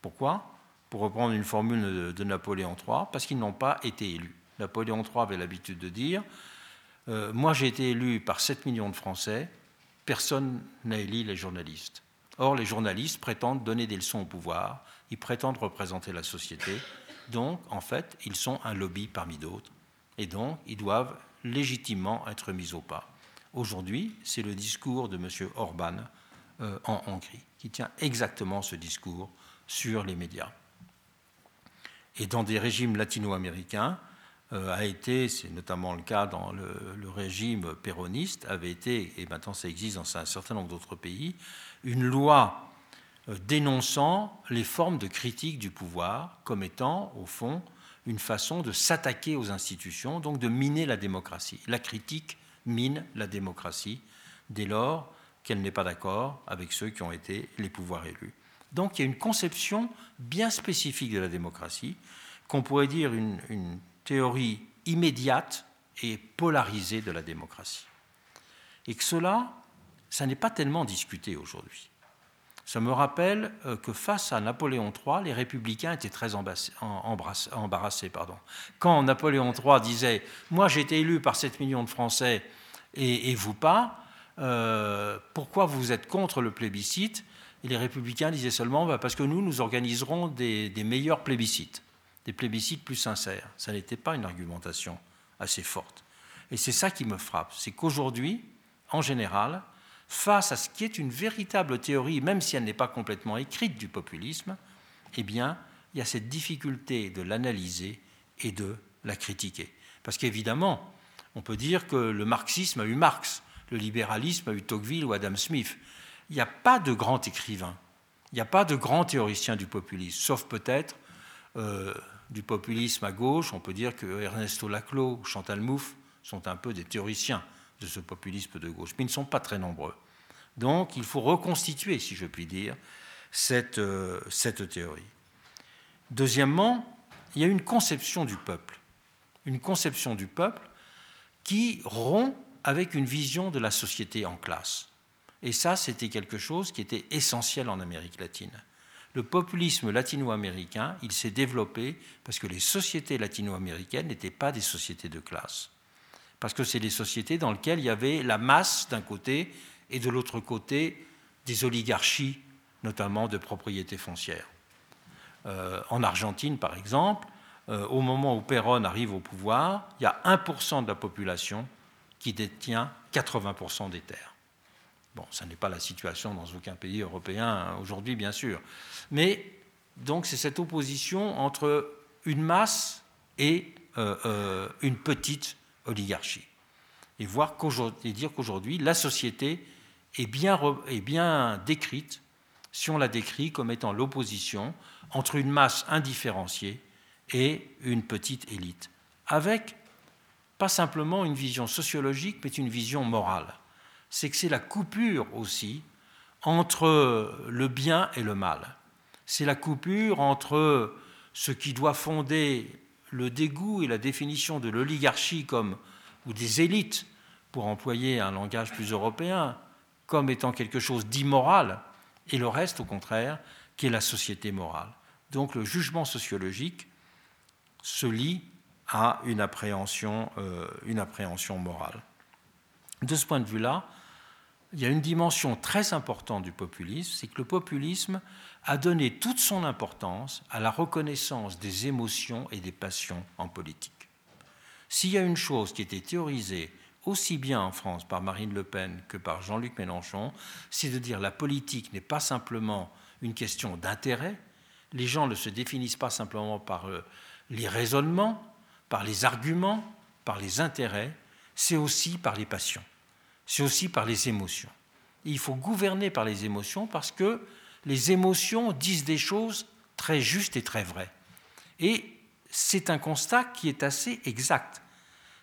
Pourquoi? Pour reprendre une formule de Napoléon III, parce qu'ils n'ont pas été élus. Napoléon III avait l'habitude de dire euh, Moi j'ai été élu par 7 millions de Français, personne n'a élu les journalistes. Or, les journalistes prétendent donner des leçons au pouvoir, ils prétendent représenter la société, donc en fait, ils sont un lobby parmi d'autres, et donc ils doivent légitimement être mis au pas. Aujourd'hui, c'est le discours de M. Orban euh, en Hongrie qui tient exactement ce discours sur les médias. Et dans des régimes latino-américains, euh, a été, c'est notamment le cas dans le, régime péroniste, avait été, et maintenant ça existe dans un certain nombre d'autres pays, une loi euh, dénonçant les formes de critique du pouvoir comme étant, au fond, une façon de s'attaquer aux institutions, donc de miner la démocratie. La critique mine la démocratie dès lors qu'elle n'est pas d'accord avec ceux qui ont été les pouvoirs élus. Donc il y a une conception bien spécifique de la démocratie, qu'on pourrait dire une, théorie immédiate et polarisée de la démocratie. Et que cela, ça n'est pas tellement discuté aujourd'hui. Ça me rappelle euh, que face à Napoléon III, les républicains étaient très embarrassés. Quand Napoléon III disait Moi j'ai été élu par 7 millions de Français et, vous pas, euh, pourquoi vous êtes contre le plébiscite? Et les républicains disaient seulement bah, Parce que nous, nous organiserons des, des meilleurs plébiscites, des plébiscites plus sincères. Ça n'était pas une argumentation assez forte. Et c'est ça qui me frappe c'est qu'aujourd'hui, en général, face à ce qui est une véritable théorie, même si elle n'est pas complètement écrite du populisme, eh bien, il y a cette difficulté de l'analyser et de la critiquer. Parce qu'évidemment, on peut dire que le marxisme a eu Marx, le libéralisme a eu Tocqueville ou Adam Smith. Il n'y a pas de grand écrivain, il n'y a pas de grand théoricien du populisme, sauf peut-être euh, du populisme à gauche. On peut dire que Ernesto Laclau Chantal Mouffe sont un peu des théoriciens de ce populisme de gauche, mais ils ne sont pas très nombreux. Donc il faut reconstituer, si je puis dire, cette, euh, cette théorie. Deuxièmement, il y a une conception du peuple, une conception du peuple qui rompt avec une vision de la société en classe. Et ça, c'était quelque chose qui était essentiel en Amérique latine. Le populisme latino-américain, il s'est développé parce que les sociétés latino-américaines n'étaient pas des sociétés de classe parce que c'est des sociétés dans lesquelles il y avait la masse d'un côté et de l'autre côté des oligarchies, notamment de propriété foncière. Euh, en Argentine, par exemple, euh, au moment où Perón arrive au pouvoir, il y a 1% de la population qui détient 80% des terres. Bon, ça n'est pas la situation dans aucun pays européen hein, aujourd'hui, bien sûr. Mais donc c'est cette opposition entre une masse et euh, une petite oligarchie. Et, voir et dire qu'aujourd'hui, la société est bien, est bien décrite si on la décrit comme étant l'opposition entre une masse indifférenciée et une petite élite, avec pas simplement une vision sociologique, mais une vision morale. C'est que c'est la coupure aussi entre le bien et le mal. C'est la coupure entre ce qui doit fonder le dégoût et la définition de l'oligarchie comme ou des élites, pour employer un langage plus européen, comme étant quelque chose d'immoral, et le reste, au contraire, qui est la société morale. Donc le jugement sociologique se lie à une appréhension, euh, une appréhension morale. De ce point de vue-là, il y a une dimension très importante du populisme, c'est que le populisme a donné toute son importance à la reconnaissance des émotions et des passions en politique. S'il y a une chose qui était théorisée aussi bien en France par Marine Le Pen que par Jean-Luc Mélenchon, c'est de dire la politique n'est pas simplement une question d'intérêt, les gens ne se définissent pas simplement par euh, les raisonnements, par les arguments, par les intérêts, c'est aussi par les passions, c'est aussi par les émotions. il faut gouverner par les émotions parce que les émotions disent des choses très justes et très vraies. Et c'est un constat qui est assez exact.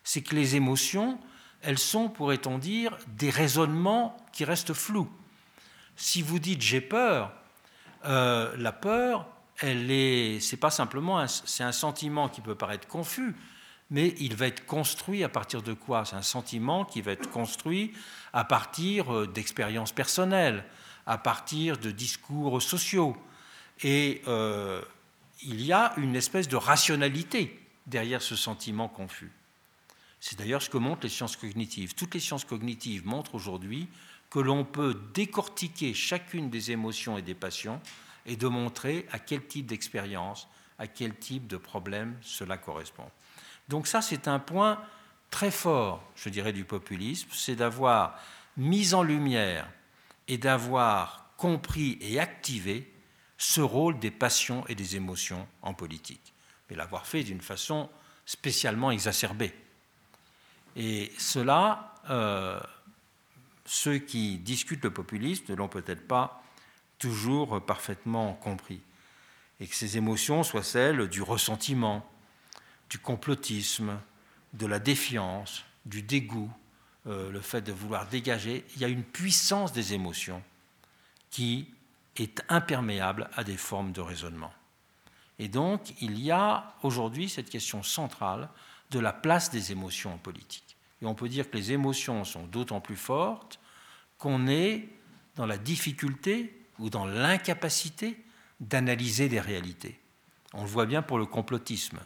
C'est que les émotions, elles sont, pourrait-on dire, des raisonnements qui restent flous. Si vous dites j'ai peur, euh, la peur, elle est, c'est pas simplement, c'est un sentiment qui peut paraître confus, mais il va être construit à partir de quoi? C'est un sentiment qui va être construit à partir euh, d'expériences personnelles, à partir de discours sociaux. Et euh, il y a une espèce de rationalité derrière ce sentiment confus. C'est d'ailleurs ce que montrent les sciences cognitives. Toutes les sciences cognitives montrent aujourd'hui que l'on peut décortiquer chacune des émotions et des passions et de montrer à quel type d'expérience, à quel type de problème cela correspond. Donc ça, c'est un point très fort, je dirais, du populisme, c'est d'avoir mis en lumière et d'avoir compris et activé ce rôle des passions et des émotions en politique, mais l'avoir fait d'une façon spécialement exacerbée. Et cela, euh, ceux qui discutent le populisme ne l'ont peut-être pas toujours parfaitement compris. Et que ces émotions soient celles du ressentiment, du complotisme, de la défiance, du dégoût, euh, le fait de vouloir dégager, il y a une puissance des émotions qui est imperméable à des formes de raisonnement. Et donc, il y a aujourd'hui cette question centrale de la place des émotions en politique. Et on peut dire que les émotions sont d'autant plus fortes qu'on est dans la difficulté ou dans l'incapacité d'analyser des réalités. On le voit bien pour le complotisme.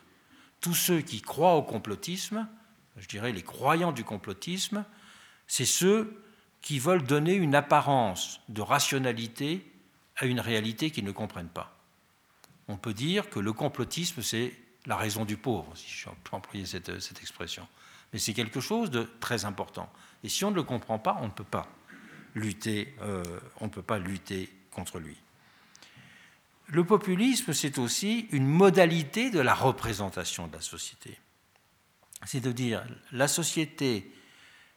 Tous ceux qui croient au complotisme, je dirais les croyants du complotisme, c'est ceux qui veulent donner une apparence de rationalité à une réalité qu'ils ne comprennent pas. On peut dire que le complotisme, c'est la raison du pauvre, si je peux employer cette, expression. Mais c'est quelque chose de très important. Et si on ne le comprend pas, on ne peut pas lutter, euh, on ne peut pas lutter contre lui. Le populisme, c'est aussi une modalité de la représentation de la société. C'est de dire la société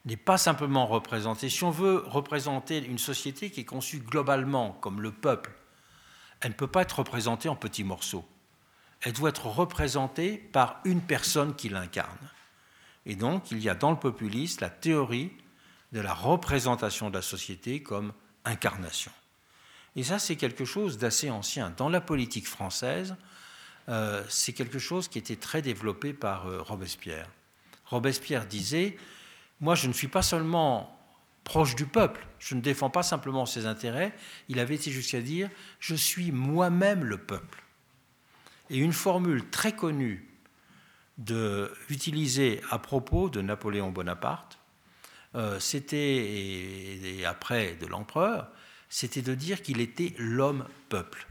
n'est pas simplement représentée. Si on veut représenter une société qui est conçue globalement comme le peuple, elle ne peut pas être représentée en petits morceaux. Elle doit être représentée par une personne qui l'incarne. Et donc, il y a dans le populisme la théorie de la représentation de la société comme incarnation. Et ça, c'est quelque chose d'assez ancien. Dans la politique française, euh, c'est quelque chose qui était très développé par euh, Robespierre. Robespierre disait, moi je ne suis pas seulement proche du peuple, je ne défends pas simplement ses intérêts, il avait été jusqu'à dire, je suis moi-même le peuple. Et une formule très connue de, utilisée à propos de Napoléon Bonaparte, euh, c'était, et après de l'empereur, c'était de dire qu'il était l'homme-peuple.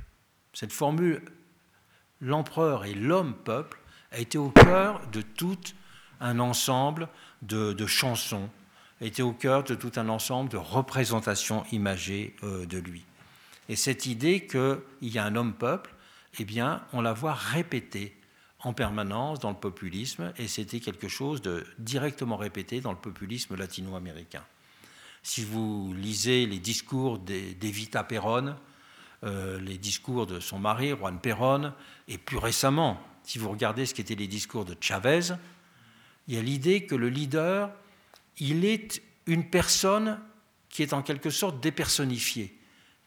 Cette formule, l'empereur et l'homme-peuple, a été au cœur de tout un ensemble de, chansons, a été au cœur de tout un ensemble de représentations imagées euh, de lui. Et cette idée qu'il y a un homme-peuple, eh bien, on la voit répétée en permanence dans le populisme, et c'était quelque chose de directement répété dans le populisme latino-américain. Si vous lisez les discours d'Evita Perón, euh, les discours de son mari, Juan Perón, et plus récemment, si vous regardez ce qu'étaient les discours de Chavez, il y a l'idée que le leader, il est une personne qui est en quelque sorte dépersonnifiée,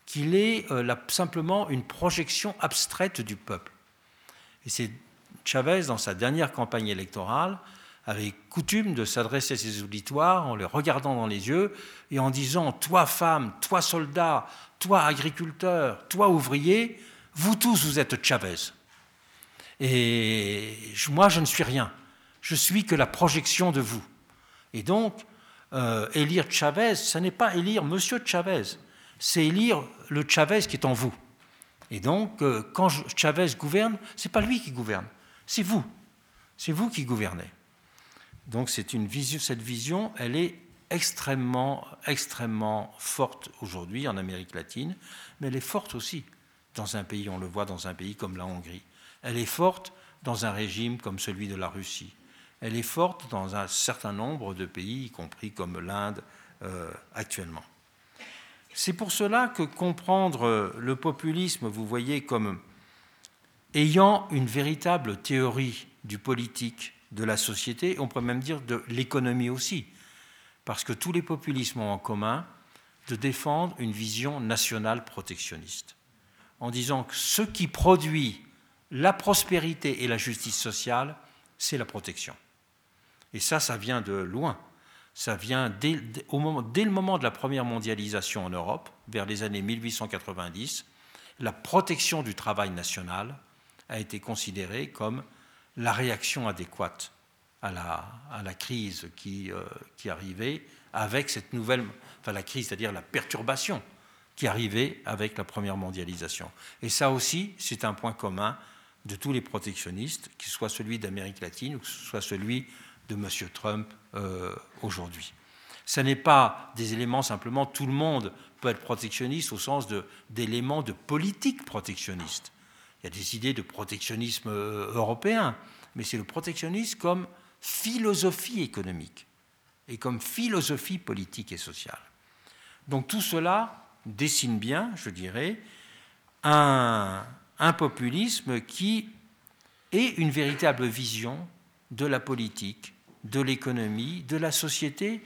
qu'il est euh, simplement une projection abstraite du peuple. Et c'est Chavez, dans sa dernière campagne électorale, avait coutume de s'adresser à ses auditoires en les regardant dans les yeux et en disant Toi femme, toi soldat, toi agriculteur, toi ouvrier, vous tous vous êtes Chavez. Et moi je ne suis rien, je suis que la projection de vous. Et donc, euh, élire Chavez, ce n'est pas élire Monsieur Chavez, c'est élire le Chavez qui est en vous. Et donc, euh, quand Chavez gouverne, ce n'est pas lui qui gouverne, c'est vous. C'est vous qui gouvernez. Donc, c'est une vision, cette vision, elle est extrêmement, extrêmement forte aujourd'hui en Amérique latine, mais elle est forte aussi dans un pays, on le voit dans un pays comme la Hongrie. Elle est forte dans un régime comme celui de la Russie. Elle est forte dans un certain nombre de pays, y compris comme l'Inde euh, actuellement. C'est pour cela que comprendre le populisme, vous voyez, comme ayant une véritable théorie du politique, de la société, on pourrait même dire de l'économie aussi, parce que tous les populismes ont en commun de défendre une vision nationale protectionniste, en disant que ce qui produit la prospérité et la justice sociale, c'est la protection. Et ça, ça vient de loin. Ça vient dès, dès le moment de la première mondialisation en Europe, vers les années 1890, la protection du travail national a été considérée comme la réaction adéquate à la, à la crise qui, euh, qui, arrivait avec cette nouvelle, enfin la crise, c'est-à-dire la perturbation qui arrivait avec la première mondialisation. Et ça aussi, c'est un point commun de tous les protectionnistes, qu'il soit celui d'Amérique latine ou que ce soit celui de M. Trump euh, aujourd'hui. Ce n'est pas des éléments simplement, tout le monde peut être protectionniste au sens d'éléments de, politique protectionniste. Il y a des idées de protectionnisme euh, européen, mais c'est le protectionnisme comme philosophie économique et comme philosophie politique et sociale. Donc tout cela dessine bien, je dirais, un, populisme qui est une véritable vision de la politique, de l'économie, de la société,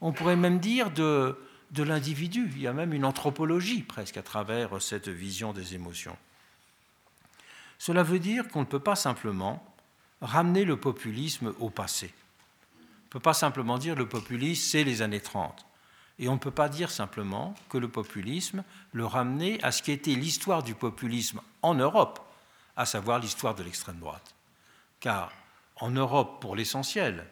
on pourrait même dire de, de l'individu. Il y a même une anthropologie presque à travers cette vision des émotions. Cela veut dire qu'on ne peut pas simplement ramener le populisme au passé. On ne peut pas simplement dire le populisme, c'est les années 30. Et on ne peut pas dire simplement que le populisme le ramener à ce qui était l'histoire du populisme en Europe, à savoir l'histoire de l'extrême droite. Car en Europe, pour l'essentiel,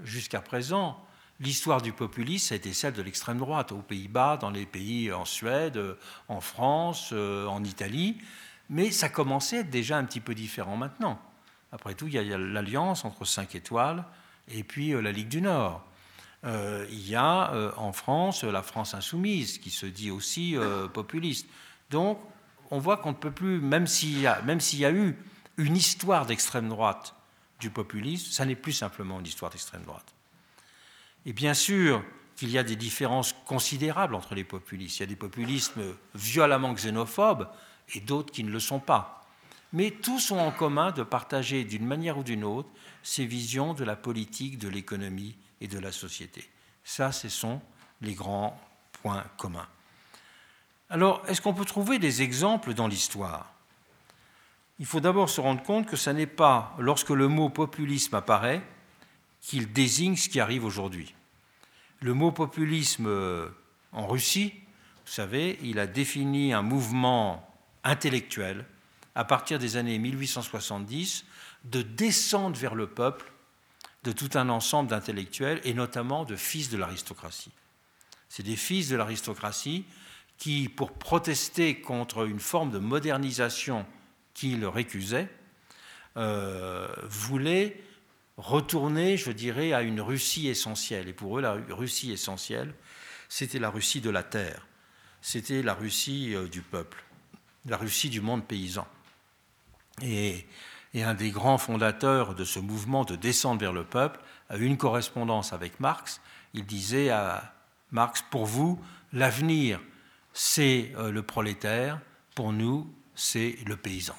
jusqu'à présent, l'histoire du populisme a été celle de l'extrême droite, aux Pays-Bas, dans les pays en Suède, en France, euh, en Italie, mais ça commençait à être déjà un petit peu différent maintenant. Après tout, il y a l'alliance entre cinq étoiles et puis euh, la Ligue du Nord. Euh, il y a en France la France insoumise qui se dit aussi populiste. Donc, on voit qu'on ne peut plus, même s'il y, y, a eu une histoire d'extrême droite du populisme, ça n'est plus simplement une histoire d'extrême droite. Et bien sûr qu'il y a des différences considérables entre les populistes. Il y a des populismes violemment xénophobes et d'autres qui ne le sont pas. Mais tous ont en commun de partager d'une manière ou d'une autre ces visions de la politique, de l'économie et de la société. Ça, ce sont les grands points communs. Alors, est-ce qu'on peut trouver des exemples dans l'histoire? Il faut d'abord se rendre compte que ce n'est pas lorsque le mot populisme apparaît qu'il désigne ce qui arrive aujourd'hui. Le mot populisme euh, en Russie, vous savez, il a défini un mouvement intellectuel à partir des années 1870 de descendre vers le peuple de tout un ensemble d'intellectuels et notamment de fils de l'aristocratie. C'est des fils de l'aristocratie qui, pour protester contre une forme de modernisation qui le récusait, euh, voulaient retourner, je dirais, à une Russie essentielle. Et pour eux, la Russie essentielle, c'était la Russie de la terre, c'était la Russie euh, du peuple, la Russie du monde paysan. Et, un des grands fondateurs de ce mouvement de descente vers le peuple a eu une correspondance avec Marx. Il disait à Marx, pour vous, l'avenir, c'est euh, le prolétaire, pour nous, c'est le paysan.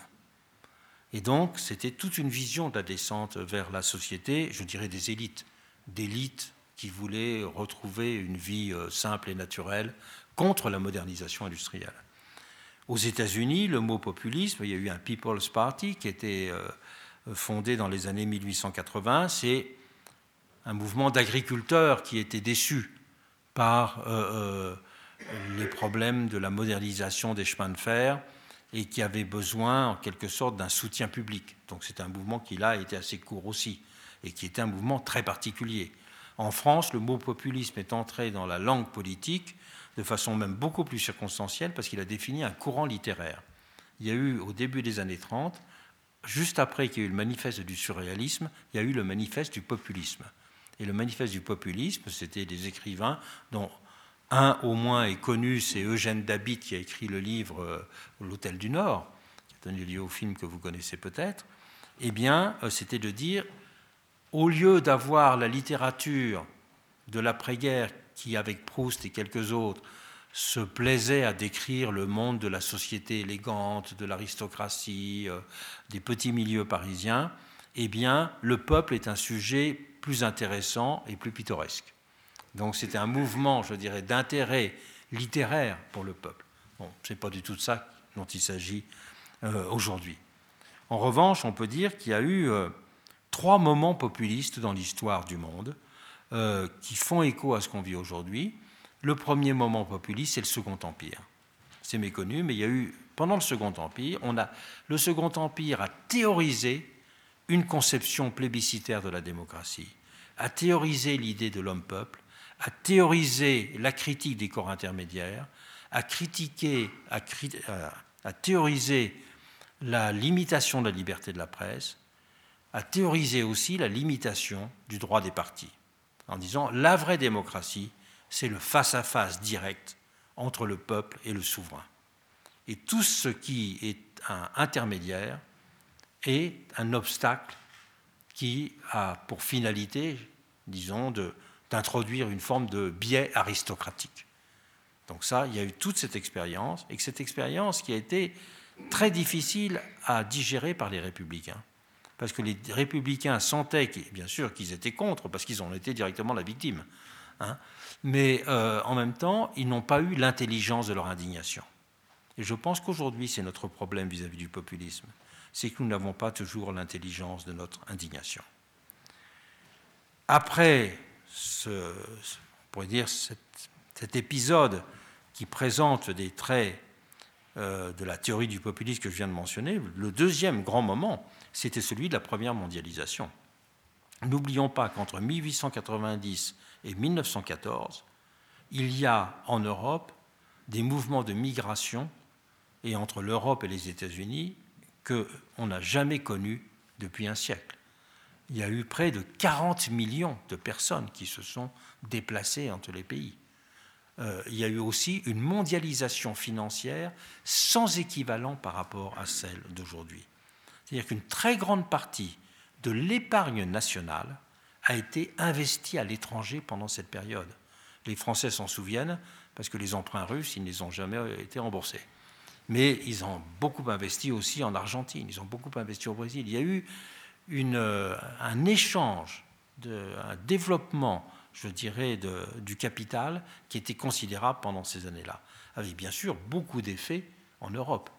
Et donc, c'était toute une vision de la descente vers la société, je dirais des élites, d'élites qui voulaient retrouver une vie euh, simple et naturelle contre la modernisation industrielle. Aux États-Unis, le mot populisme, il y a eu un People's Party qui était euh, fondé dans les années 1880, c'est un mouvement d'agriculteurs qui étaient déçus par euh, les problèmes de la modernisation des chemins de fer et qui avaient besoin en quelque sorte d'un soutien public. Donc c'est un mouvement qui là a été assez court aussi et qui était un mouvement très particulier. En France, le mot populisme est entré dans la langue politique de façon même beaucoup plus circonstancielle parce qu'il a défini un courant littéraire. Il y a eu au début des années 30, juste après qu'il y ait eu le manifeste du surréalisme, il y a eu le manifeste du populisme. Et le manifeste du populisme, c'était des écrivains dont un au moins est connu, c'est Eugène Dabit qui a écrit le livre euh, L'Hôtel du Nord, qui a donné lieu au film que vous connaissez peut-être. Eh bien, euh, c'était de dire, au lieu d'avoir la littérature de l'après-guerre qui, avec Proust et quelques autres, se plaisait à décrire le monde de la société élégante, de l'aristocratie, euh, des petits milieux parisiens, eh bien, le peuple est un sujet plus intéressant et plus pittoresque. Donc c'était un mouvement, je dirais, d'intérêt littéraire pour le peuple. Bon, ce n'est pas du tout de ça dont il s'agit euh, aujourd'hui. En revanche, on peut dire qu'il y a eu euh, trois moments populistes dans l'histoire du monde euh, qui font écho à ce qu'on vit aujourd'hui. Le premier moment populiste, c'est le Second Empire. C'est méconnu, mais il y a eu, pendant le Second Empire, on a, le Second Empire a théorisé une conception plébiscitaire de la démocratie, a théorisé l'idée de l'homme-peuple, a théorisé la critique des corps intermédiaires, a critiqué, a, a théorisé la limitation de la liberté de la presse, a théorisé aussi la limitation du droit des partis, en disant la vraie démocratie, c'est le face-à-face direct entre le peuple et le souverain. Et tout ce qui est un intermédiaire est un obstacle qui a pour finalité, disons, d'introduire une forme de biais aristocratique. Donc ça, il y a eu toute cette expérience, et cette expérience qui a été très difficile à digérer par les républicains. Parce que les républicains sentaient, bien sûr, qu'ils étaient contre, parce qu'ils ont été directement la victime. Hein. mais euh, en même temps, ils n'ont pas eu l'intelligence de leur indignation. Et je pense qu'aujourd'hui, c'est notre problème vis-à-vis -vis du populisme. C'est que nous n'avons pas toujours l'intelligence de notre indignation. Après ce, on pourrait dire cet, épisode qui présente des traits euh, de la théorie du populisme que je viens de mentionner, le deuxième grand moment, c'était celui de la première mondialisation. N'oublions pas qu'entre 1890 et 1914, il y a en Europe des mouvements de migration, et entre l'Europe et les États-Unis, qu'on n'a jamais connus depuis un siècle il y a eu près de 40 millions de personnes qui se sont déplacées entre les pays. Euh, il y a eu aussi une mondialisation financière sans équivalent par rapport à celle d'aujourd'hui. C'est-à-dire qu'une très grande partie de l'épargne nationale a été investie à l'étranger pendant cette période. Les Français s'en souviennent parce que les emprunts russes, ils ne ont jamais été remboursés. Mais ils ont beaucoup investi aussi en Argentine, ils ont beaucoup investi au Brésil. Il y a eu euh, un échange, un développement, je dirais, du capital qui était considérable pendant ces années-là, avec bien sûr beaucoup d'effets en Europe,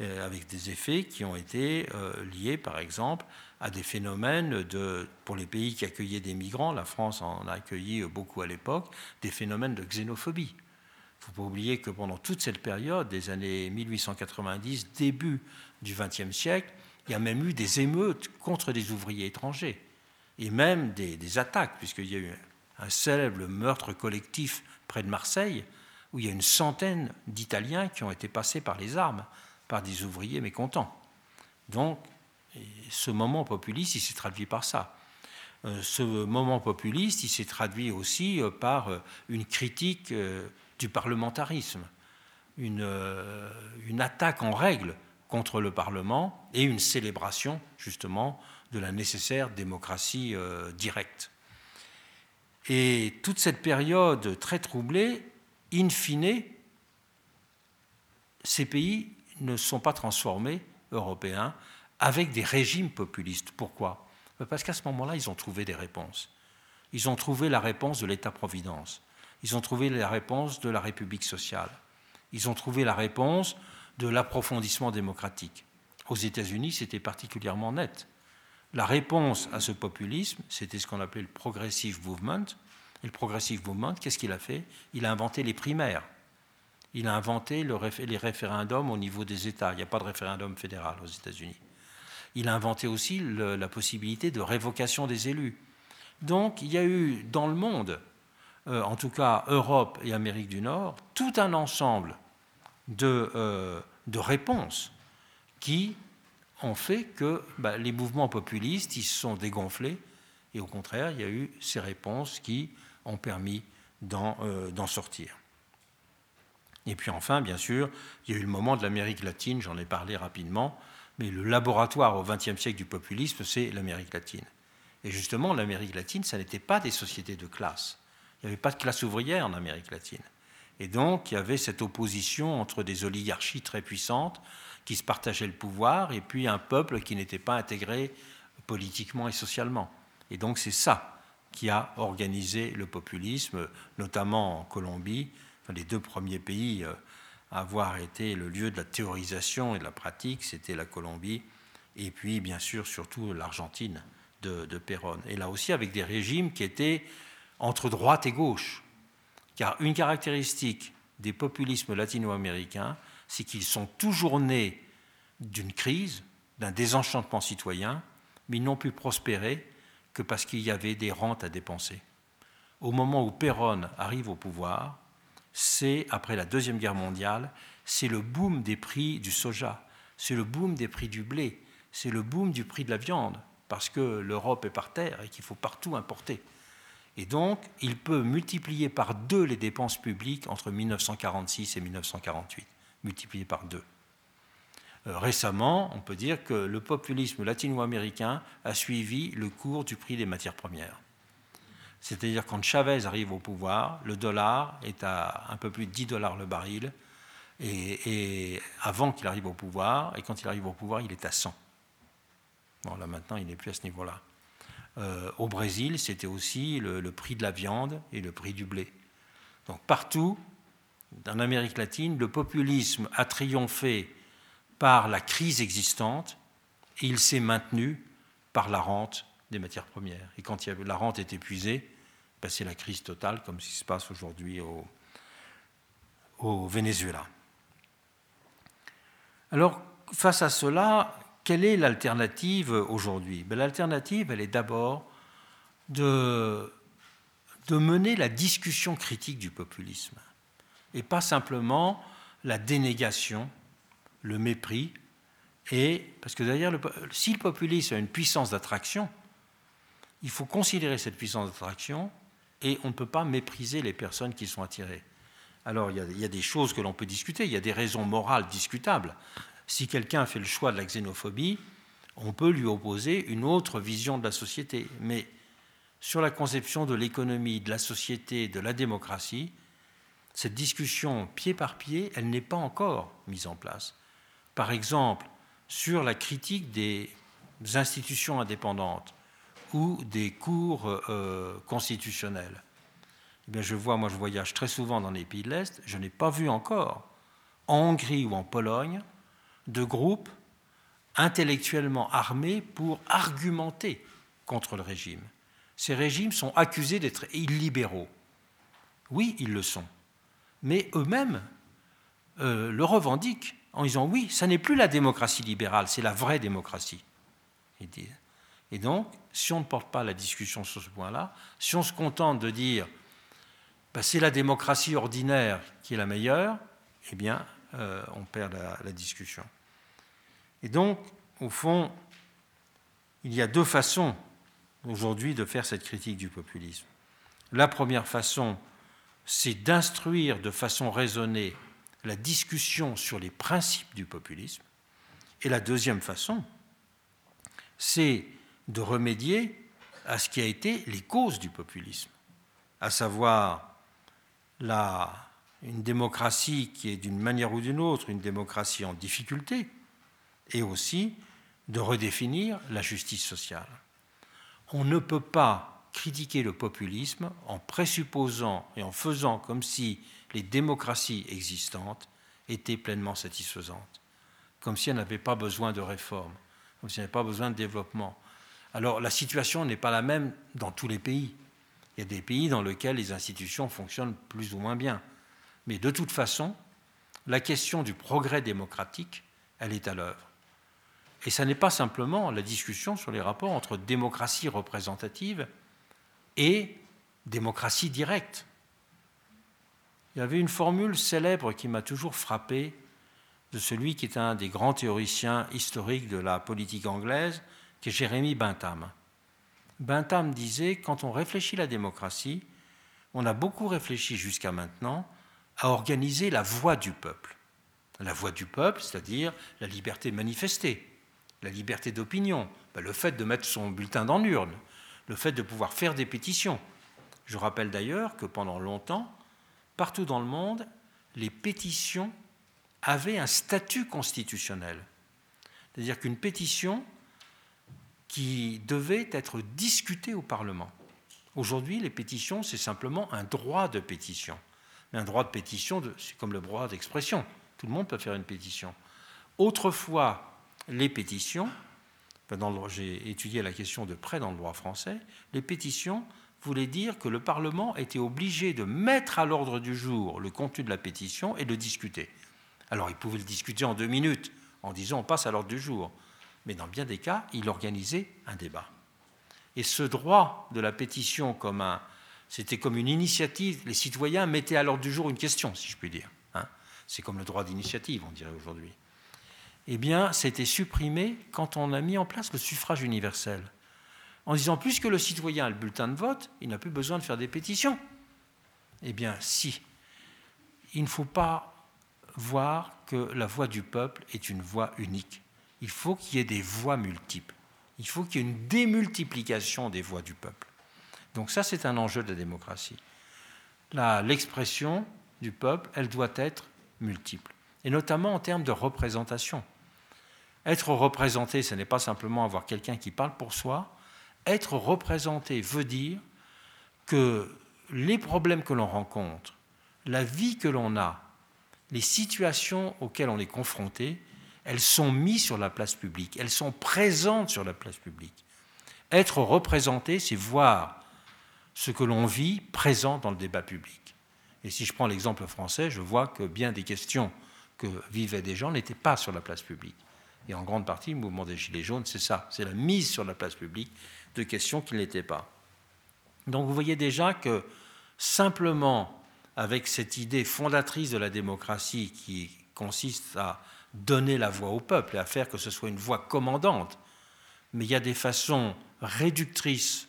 avec des effets qui ont été euh, liés, par exemple, à des phénomènes de, pour les pays qui accueillaient des migrants, la France en a accueilli beaucoup à l'époque, des phénomènes de xénophobie. Il ne faut pas oublier que pendant toute cette période, des années 1890, début du XXe siècle, il y a même eu des émeutes contre des ouvriers étrangers, et même des, attaques, puisqu'il y a eu un célèbre meurtre collectif près de Marseille, où il y a une centaine d'Italiens qui ont été passés par les armes, par des ouvriers mécontents. Donc, ce moment populiste, il s'est traduit par ça. Euh, ce moment populiste, il s'est traduit aussi euh, par euh, une critique du parlementarisme, une, une attaque en règle contre le Parlement et une célébration justement de la nécessaire démocratie directe. Et toute cette période très troublée, in fine, ces pays ne sont pas transformés, européens, avec des régimes populistes. Pourquoi? Parce qu'à ce moment-là, ils ont trouvé des réponses. Ils ont trouvé la réponse de l'État-providence. Ils ont trouvé la réponse de la République sociale. Ils ont trouvé la réponse de l'approfondissement démocratique. Aux États-Unis, c'était particulièrement net. La réponse à ce populisme, c'était ce qu'on appelait le progressive movement. Et le progressive movement, qu'est-ce qu'il a fait? Il a inventé les primaires. Il a inventé les référendums au niveau des États. Il n'y a pas de référendum fédéral aux États-Unis. Il a inventé aussi la possibilité de révocation des élus. Donc il y a eu dans le monde, euh, en tout cas Europe et Amérique du Nord, tout un ensemble de, euh, réponses qui ont fait que bah, les mouvements populistes ils se sont dégonflés et au contraire il y a eu ces réponses qui ont permis d'en euh, sortir. Et puis enfin, bien sûr, il y a eu le moment de l'Amérique latine, j'en ai parlé rapidement, mais le laboratoire au XXe siècle du populisme, c'est l'Amérique latine. Et justement, l'Amérique latine, ça n'était pas des sociétés de classe. Il n'y avait pas de classe ouvrière en Amérique latine. Et donc, il y avait cette opposition entre des oligarchies très puissantes qui se partageaient le pouvoir et puis un peuple qui n'était pas intégré politiquement et socialement. Et donc, c'est ça qui a organisé le populisme, notamment en Colombie, les deux premiers pays euh, à avoir été le lieu de la théorisation et de la pratique, c'était la Colombie, et puis bien sûr surtout l'Argentine de, de Perón. Et là aussi avec des régimes qui étaient entre droite et gauche. Car une caractéristique des populismes latino-américains, c'est qu'ils sont toujours nés d'une crise, d'un désenchantement citoyen, mais ils n'ont pu prospérer que parce qu'il y avait des rentes à dépenser. Au moment où Perón arrive au pouvoir, c'est, après la Deuxième Guerre mondiale, c'est le boom des prix du soja, c'est le boom des prix du blé, c'est le boom du prix de la viande, parce que l'Europe est par terre et qu'il faut partout importer. Et donc, il peut multiplier par deux les dépenses publiques entre 1946 et 1948, multiplier par deux. Euh, récemment, on peut dire que le populisme latino-américain a suivi le cours du prix des matières premières. C'est-à-dire quand Chavez arrive au pouvoir, le dollar est à un peu plus de 10 dollars le baril, et, avant qu'il arrive au pouvoir, et quand il arrive au pouvoir, il est à 100. Bon, là maintenant, il n'est plus à ce niveau-là. Euh, au Brésil, c'était aussi le, prix de la viande et le prix du blé. Donc partout, en Amérique latine, le populisme a triomphé par la crise existante et il s'est maintenu par la rente des matières premières. Et quand la rente est épuisée, ben, c'est la crise totale, comme ce qui se passe aujourd'hui au, Venezuela. Alors, face à cela, quelle est l'alternative aujourd'hui? Ben, L'alternative, elle est d'abord de, mener la discussion critique du populisme, et pas simplement la dénégation, le mépris, et parce que d'ailleurs, si le populisme a une puissance d'attraction, il faut considérer cette puissance d'attraction et on ne peut pas mépriser les personnes qui sont attirées. Alors, il y a, des choses que l'on peut discuter, il y a des raisons morales discutables. Si quelqu'un fait le choix de la xénophobie, on peut lui opposer une autre vision de la société. Mais sur la conception de l'économie, de la société, de la démocratie, cette discussion pied par pied, elle n'est pas encore mise en place. Par exemple, sur la critique des institutions indépendantes, ou des cours euh, constitutionnels. Eh bien, je vois, moi je voyage très souvent dans les pays de l'Est, je n'ai pas vu encore, en Hongrie ou en Pologne, de groupes intellectuellement armés pour argumenter contre le régime. Ces régimes sont accusés d'être illibéraux. Oui, ils le sont. Mais eux-mêmes euh, le revendiquent en disant oui, ça n'est plus la démocratie libérale, c'est la vraie démocratie. Et donc, si on ne porte pas la discussion sur ce point-là, si on se contente de dire bah, c'est la démocratie ordinaire qui est la meilleure, eh bien, euh, on perd la, discussion. Et donc, au fond, il y a deux façons aujourd'hui de faire cette critique du populisme. La première façon, c'est d'instruire de façon raisonnée la discussion sur les principes du populisme. Et la deuxième façon, c'est de remédier à ce qui a été les causes du populisme, à savoir la, une démocratie qui est d'une manière ou d'une autre une démocratie en difficulté, et aussi de redéfinir la justice sociale. On ne peut pas critiquer le populisme en présupposant et en faisant comme si les démocraties existantes étaient pleinement satisfaisantes, comme si elles n'avaient pas besoin de réformes, comme si elles n'avaient pas besoin de développement Alors la situation n'est pas la même dans tous les pays. Il y a des pays dans lesquels les institutions fonctionnent plus ou moins bien. Mais de toute façon, la question du progrès démocratique, elle est à l'œuvre. Et ça n'est pas simplement la discussion sur les rapports entre démocratie représentative et démocratie directe. Il y avait une formule célèbre qui m'a toujours frappé de celui qui est un des grands théoriciens historiques de la politique anglaise, qui est Jérémy Bentham. Bentham disait, quand on réfléchit la démocratie, on a beaucoup réfléchi jusqu'à maintenant à organiser la voix du peuple. La voix du peuple, c'est-à-dire la liberté de manifester, la liberté d'opinion, ben, le fait de mettre son bulletin dans l'urne, le fait de pouvoir faire des pétitions. Je rappelle d'ailleurs que pendant longtemps, partout dans le monde, les pétitions avaient un statut constitutionnel. C'est-à-dire qu'une pétition qui devait être discutée au Parlement. Aujourd'hui, les pétitions, c'est simplement un droit de pétition. Mais un droit de pétition, c'est comme le droit d'expression. Tout le monde peut faire une pétition. Autrefois, les pétitions, j'ai étudié la question de près dans le droit français, les pétitions voulaient dire que le Parlement était obligé de mettre à l'ordre du jour le contenu de la pétition et de discuter. Alors il pouvait le discuter en deux minutes en disant on passe à l'ordre du jour, mais dans bien des cas, il organisait un débat. Et ce droit de la pétition comme un, c'était comme une initiative, les citoyens mettaient à l'ordre du jour une question, si je puis dire. Hein. C'est comme le droit d'initiative, on dirait aujourd'hui eh bien, c'était supprimé quand on a mis en place le suffrage universel. En disant, puisque le citoyen a le bulletin de vote, il n'a plus besoin de faire des pétitions. Eh bien, si. Il ne faut pas voir que la voix du peuple est une voix unique. Il faut qu'il y ait des voix multiples. Il faut qu'il y ait une démultiplication des voix du peuple. Donc ça, c'est un enjeu de la démocratie. L'expression du peuple, elle doit être multiple, et notamment en termes de représentation. Être représenté, ce n'est pas simplement avoir quelqu'un qui parle pour soi. Être représenté veut dire que les problèmes que l'on rencontre, la vie que l'on a, les situations auxquelles on est confronté, elles sont mises sur la place publique, elles sont présentes sur la place publique. Être représenté, c'est voir ce que l'on vit présent dans le débat public. Et si je prends l'exemple français, je vois que bien des questions que vivaient des gens n'étaient pas sur la place publique. Et en grande partie, le mouvement des Gilets jaunes, c'est ça, c'est la mise sur la place publique de questions qui n'étaient pas. Donc vous voyez déjà que simplement avec cette idée fondatrice de la démocratie qui consiste à donner la voix au peuple et à faire que ce soit une voix commandante, mais il y a des façons réductrices,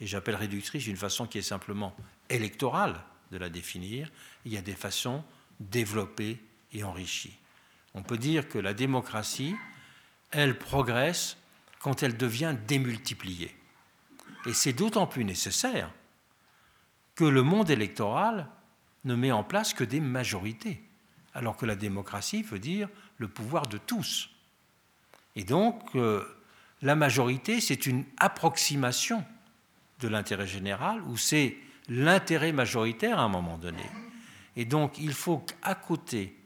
et j'appelle réductrice une façon qui est simplement électorale de la définir, il y a des façons développées et enrichies. On peut dire que la démocratie, elle progresse quand elle devient démultipliée. Et c'est d'autant plus nécessaire que le monde électoral ne met en place que des majorités, alors que la démocratie veut dire le pouvoir de tous. Et donc, euh, la majorité, c'est une approximation de l'intérêt général, ou c'est l'intérêt majoritaire à un moment donné. Et donc, il faut qu'à côté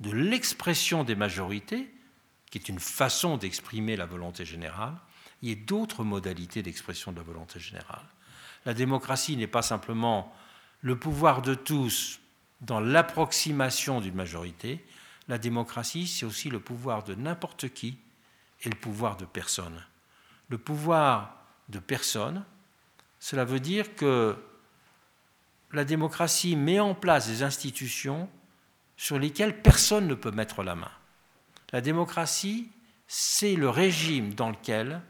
de l'expression des majorités, qui est une façon d'exprimer la volonté générale, il y a d'autres modalités d'expression de la volonté générale. La démocratie n'est pas simplement le pouvoir de tous dans l'approximation d'une majorité, la démocratie, c'est aussi le pouvoir de n'importe qui et le pouvoir de personne. Le pouvoir de personne, cela veut dire que la démocratie met en place des institutions sur lesquelles personne ne peut mettre la main. La démocratie, c'est le régime dans lequel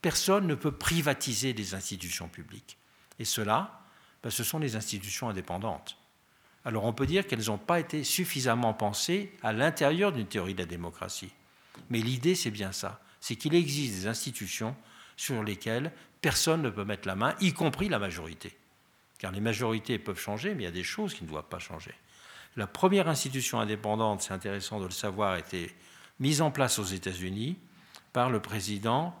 personne ne peut privatiser des institutions publiques. Et cela, ben, ce sont les institutions indépendantes. Alors on peut dire qu'elles n'ont pas été suffisamment pensées à l'intérieur d'une théorie de la démocratie. Mais l'idée, c'est bien ça, c'est qu'il existe des institutions sur lesquelles personne ne peut mettre la main, y compris la majorité. Car les majorités peuvent changer, mais il y a des choses qui ne doivent pas changer. La première institution indépendante, c'est intéressant de le savoir, a été mise en place aux États-Unis par le président,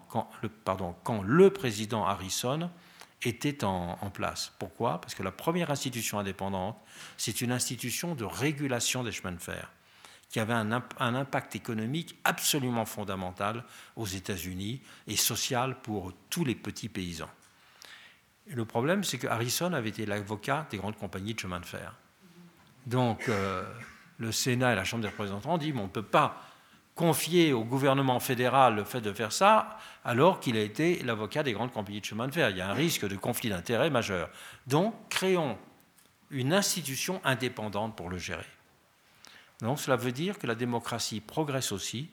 pardon, quand le président Harrison était en, place. Pourquoi? Parce que la première institution indépendante, c'est une institution de régulation des chemins de fer qui avait un, impact économique absolument fondamental aux États-Unis et social pour tous les petits paysans. le problème, c'est que Harrison avait été l'avocat des grandes compagnies de chemin de fer. Donc, euh, le Sénat et la Chambre des représentants ont dit on ne peut pas confier au gouvernement fédéral le fait de faire ça alors qu'il a été l'avocat des grandes compagnies de chemin de fer. Il y a un risque de conflit d'intérêts majeur. Donc, créons une institution indépendante pour le gérer. Donc cela veut dire que la démocratie progresse aussi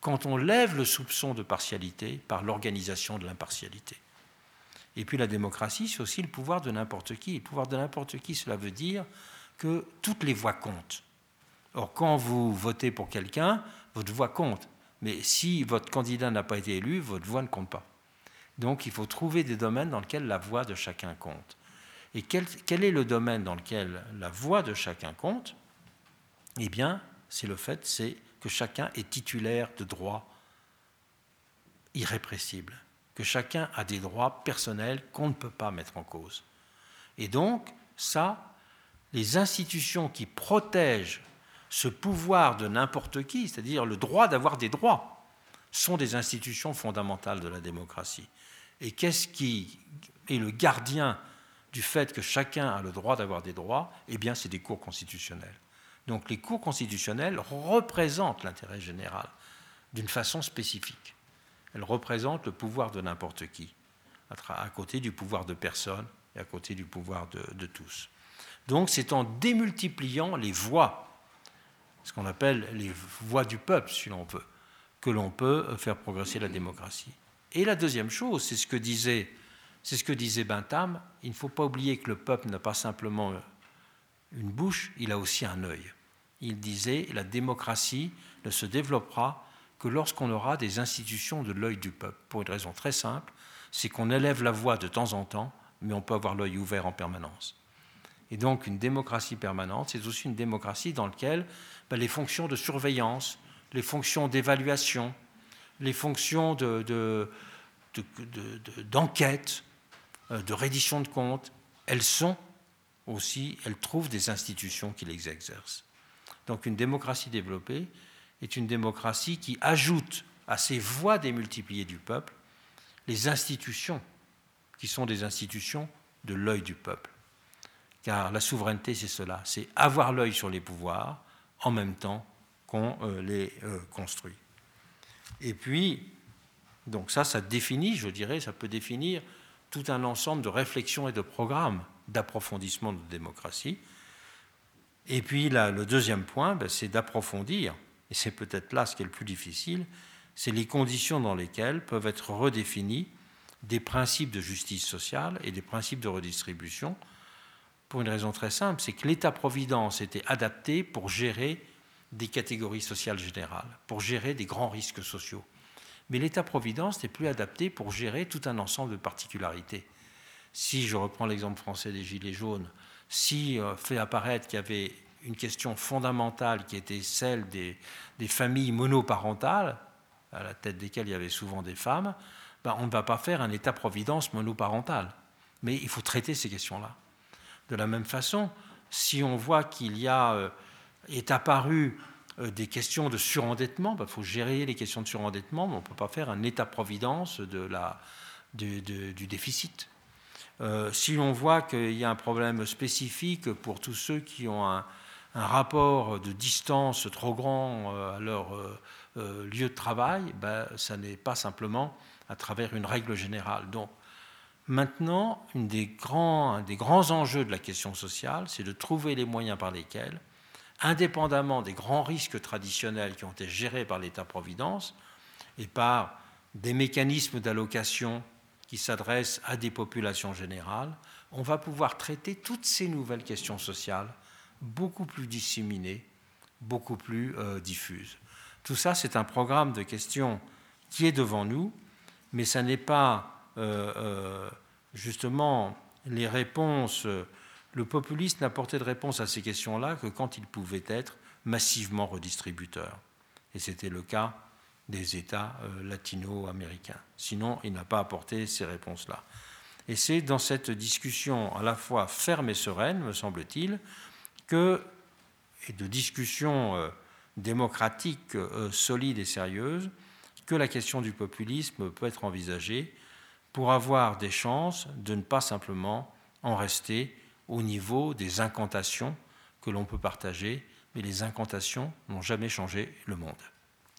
quand on lève le soupçon de partialité par l'organisation de l'impartialité. Et puis la démocratie, c'est aussi le pouvoir de n'importe qui. Le pouvoir de n'importe qui, cela veut dire que toutes les voix comptent. Or, quand vous votez pour quelqu'un, votre voix compte. Mais si votre candidat n'a pas été élu, votre voix ne compte pas. Donc il faut trouver des domaines dans lesquels la voix de chacun compte. Et quel, est le domaine dans lequel la voix de chacun compte? Eh bien, c'est le fait, c'est que chacun est titulaire de droits irrépressibles, que chacun a des droits personnels qu'on ne peut pas mettre en cause. Et donc, ça, les institutions qui protègent ce pouvoir de n'importe qui, c'est-à-dire le droit d'avoir des droits, sont des institutions fondamentales de la démocratie. Et qu'est-ce qui est le gardien du fait que chacun a le droit d'avoir des droits? Eh bien, c'est des cours constitutionnels. Donc les cours constitutionnels représentent l'intérêt général d'une façon spécifique. Elles représentent le pouvoir de n'importe qui, à côté du pouvoir de personne et à côté du pouvoir de, tous. Donc c'est en démultipliant les voix, ce qu'on appelle les voix du peuple, si l'on veut, que l'on peut faire progresser la démocratie. Et la deuxième chose, c'est ce que disait, c'est ce que disait Bentham, il ne faut pas oublier que le peuple n'a pas simplement une bouche, il a aussi un œil il disait la démocratie ne se développera que lorsqu'on aura des institutions de l'œil du peuple, pour une raison très simple, c'est qu'on élève la voix de temps en temps, mais on peut avoir l'œil ouvert en permanence. Et donc une démocratie permanente, c'est aussi une démocratie dans laquelle ben, les fonctions de surveillance, les fonctions d'évaluation, les fonctions d'enquête, de, de, de, reddition de comptes, elles sont aussi, elles trouvent des institutions qui les exercent. Donc une démocratie développée est une démocratie qui ajoute à ces voix démultipliées du peuple les institutions qui sont des institutions de l'œil du peuple. Car la souveraineté, c'est cela, c'est avoir l'œil sur les pouvoirs en même temps qu'on euh, les euh, construit. Et puis, donc ça, ça définit, je dirais, ça peut définir tout un ensemble de réflexions et de programmes d'approfondissement de démocratie et puis le deuxième point, ben, c'est d'approfondir, et c'est peut-être là ce qui est le plus difficile, c'est les conditions dans lesquelles peuvent être redéfinis des principes de justice sociale et des principes de redistribution, pour une raison très simple, c'est que l'État-providence était adapté pour gérer des catégories sociales générales, pour gérer des grands risques sociaux. Mais l'État-providence n'est plus adapté pour gérer tout un ensemble de particularités. Si je reprends l'exemple français des Gilets jaunes, si euh, fait apparaître qu'il y avait une question fondamentale qui était celle des, familles monoparentales, à la tête desquelles il y avait souvent des femmes, ben on ne va pas faire un État-providence monoparental. Mais il faut traiter ces questions-là. De la même façon, si on voit qu'il y a, euh, est apparu euh, des questions de surendettement, il ben, faut gérer les questions de surendettement, mais on ne peut pas faire un État-providence de du déficit. Euh, si l'on voit qu'il y a un problème spécifique pour tous ceux qui ont un, rapport de distance trop grand à leur lieu de travail, ben, ça n'est pas simplement à travers une règle générale. Donc, maintenant, une des grands, un des grands enjeux de la question sociale, c'est de trouver les moyens par lesquels, indépendamment des grands risques traditionnels qui ont été gérés par l'État-providence et par des mécanismes d'allocation qui s'adresse à des populations générales, on va pouvoir traiter toutes ces nouvelles questions sociales beaucoup plus disséminées, beaucoup plus euh, diffuses. Tout ça, c'est un programme de questions qui est devant nous, mais ça n'est pas justement les réponses. Le populisme n'a porté de réponse à ces questions-là que quand il pouvait être massivement redistributeur. Et c'était le cas des États euh, latino-américains. Sinon, il n'a pas apporté ces réponses-là. Et c'est dans cette discussion à la fois ferme et sereine, me semble-t-il, que, et de discussion euh, démocratique solide et sérieuse que la question du populisme peut être envisagée pour avoir des chances de ne pas simplement en rester au niveau des incantations que l'on peut partager, mais les incantations n'ont jamais changé le monde.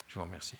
Je vous remercie.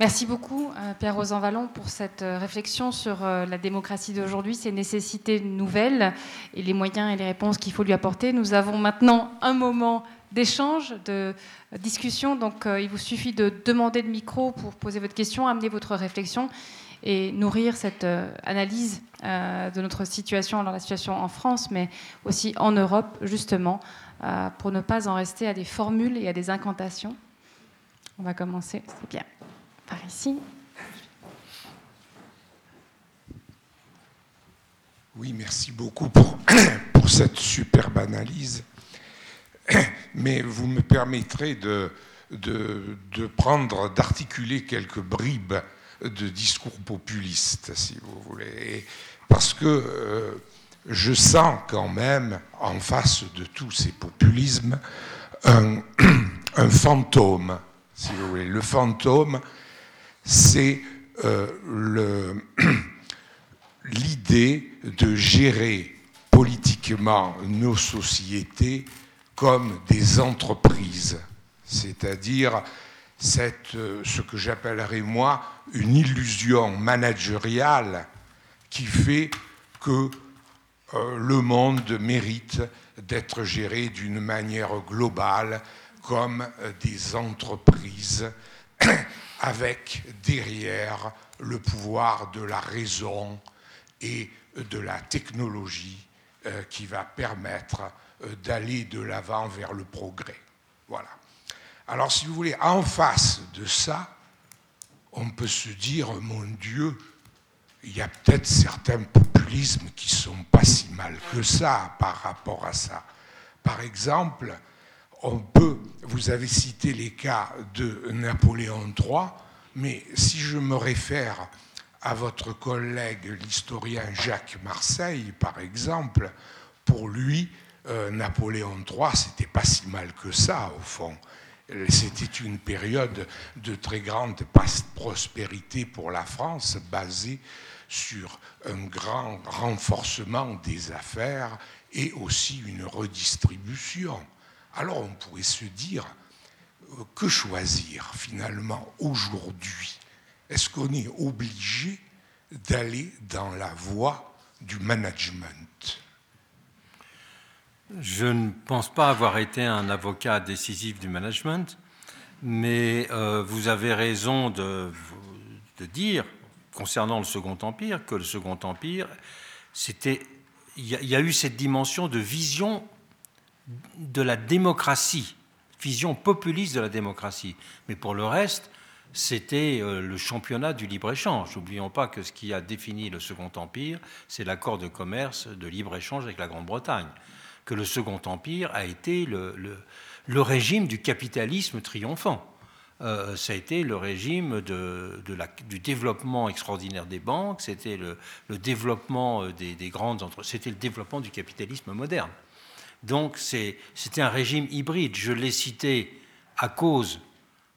Merci beaucoup, euh, Pierre Rosan Vallon, pour cette euh, réflexion sur euh, la démocratie d'aujourd'hui, ses nécessités nouvelles et les moyens et les réponses qu'il faut lui apporter. Nous avons maintenant un moment d'échange, de discussion. Donc, il vous suffit de demander le micro pour poser votre question, amener votre réflexion et nourrir cette analyse de notre situation, alors la situation en France, mais aussi en Europe, justement, pour ne pas en rester à des formules et à des incantations. On va commencer, c'est bien par ici. Oui, merci beaucoup pour, [COUGHS] pour cette superbe analyse. [COUGHS] Mais vous me permettrez de, de, de prendre, d'articuler quelques bribes de discours populistes, si vous voulez. Parce que euh, je sens quand même, en face de tous ces populismes, un, [COUGHS] un fantôme, si vous voulez. Le fantôme, c'est euh, [CLEARS THROAT] l'idée de gérer politiquement nos sociétés comme des entreprises, c'est-à-dire euh, ce que j'appellerais moi une illusion managériale qui fait que euh, le monde mérite d'être géré d'une manière globale comme des entreprises [CLEARS THROAT] avec derrière le pouvoir de la raison et de la technologie euh, qui va permettre euh, d'aller de l'avant vers le progrès. Voilà. Alors, si vous voulez, en face de ça, on peut se dire, mon Dieu, il y a peut-être certains populismes qui sont pas si mal que ça par rapport à ça. Par exemple, on peut, vous avez cité les cas de Napoléon III, mais si je me réfère à votre collègue l'historien Jacques Marseille, par exemple, pour lui, euh, Napoléon III, c'était pas si mal que ça, au fond. C'était une période de très grande prospérité pour la France, basée sur un grand renforcement des affaires et aussi une redistribution. Alors on pourrait se dire, euh, que choisir finalement aujourd'hui? Est-ce qu'on est obligé d'aller dans la voie du management? Je ne pense pas avoir été un avocat décisif du management, mais euh, vous avez raison de, dire, concernant le Second Empire, que le Second Empire, il y, a eu cette dimension de vision de la démocratie, vision populiste de la démocratie. Mais pour le reste, c'était euh, le championnat du libre-échange. N'oublions pas que ce qui a défini le Second Empire, c'est l'accord de commerce de libre-échange avec la Grande-Bretagne. Que le Second Empire a été le, régime du capitalisme triomphant. Euh, ça a été le régime du développement extraordinaire des banques, c'était le, développement euh, des grandes entreprises, c'était le développement du capitalisme moderne. Donc c'était un régime hybride. Je l'ai cité à cause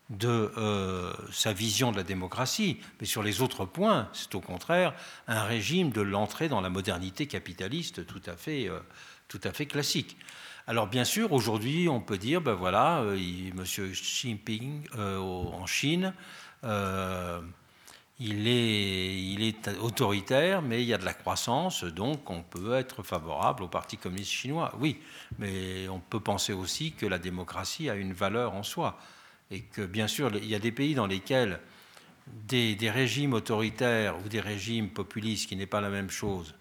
de euh, sa vision de la démocratie, mais sur les autres points, c'est au contraire un régime de l'entrée dans la modernité capitaliste tout à fait, euh, tout à fait classique. Alors bien sûr, aujourd'hui, on peut dire, ben voilà, euh, M. Xi Jinping en Chine, il est, autoritaire, mais il y a de la croissance, donc on peut être favorable au Parti communiste chinois. Oui, mais on peut penser aussi que la démocratie a une valeur en soi. Et que, bien sûr, il y a des pays dans lesquels des, régimes autoritaires ou des régimes populistes, qui n'est pas la même chose,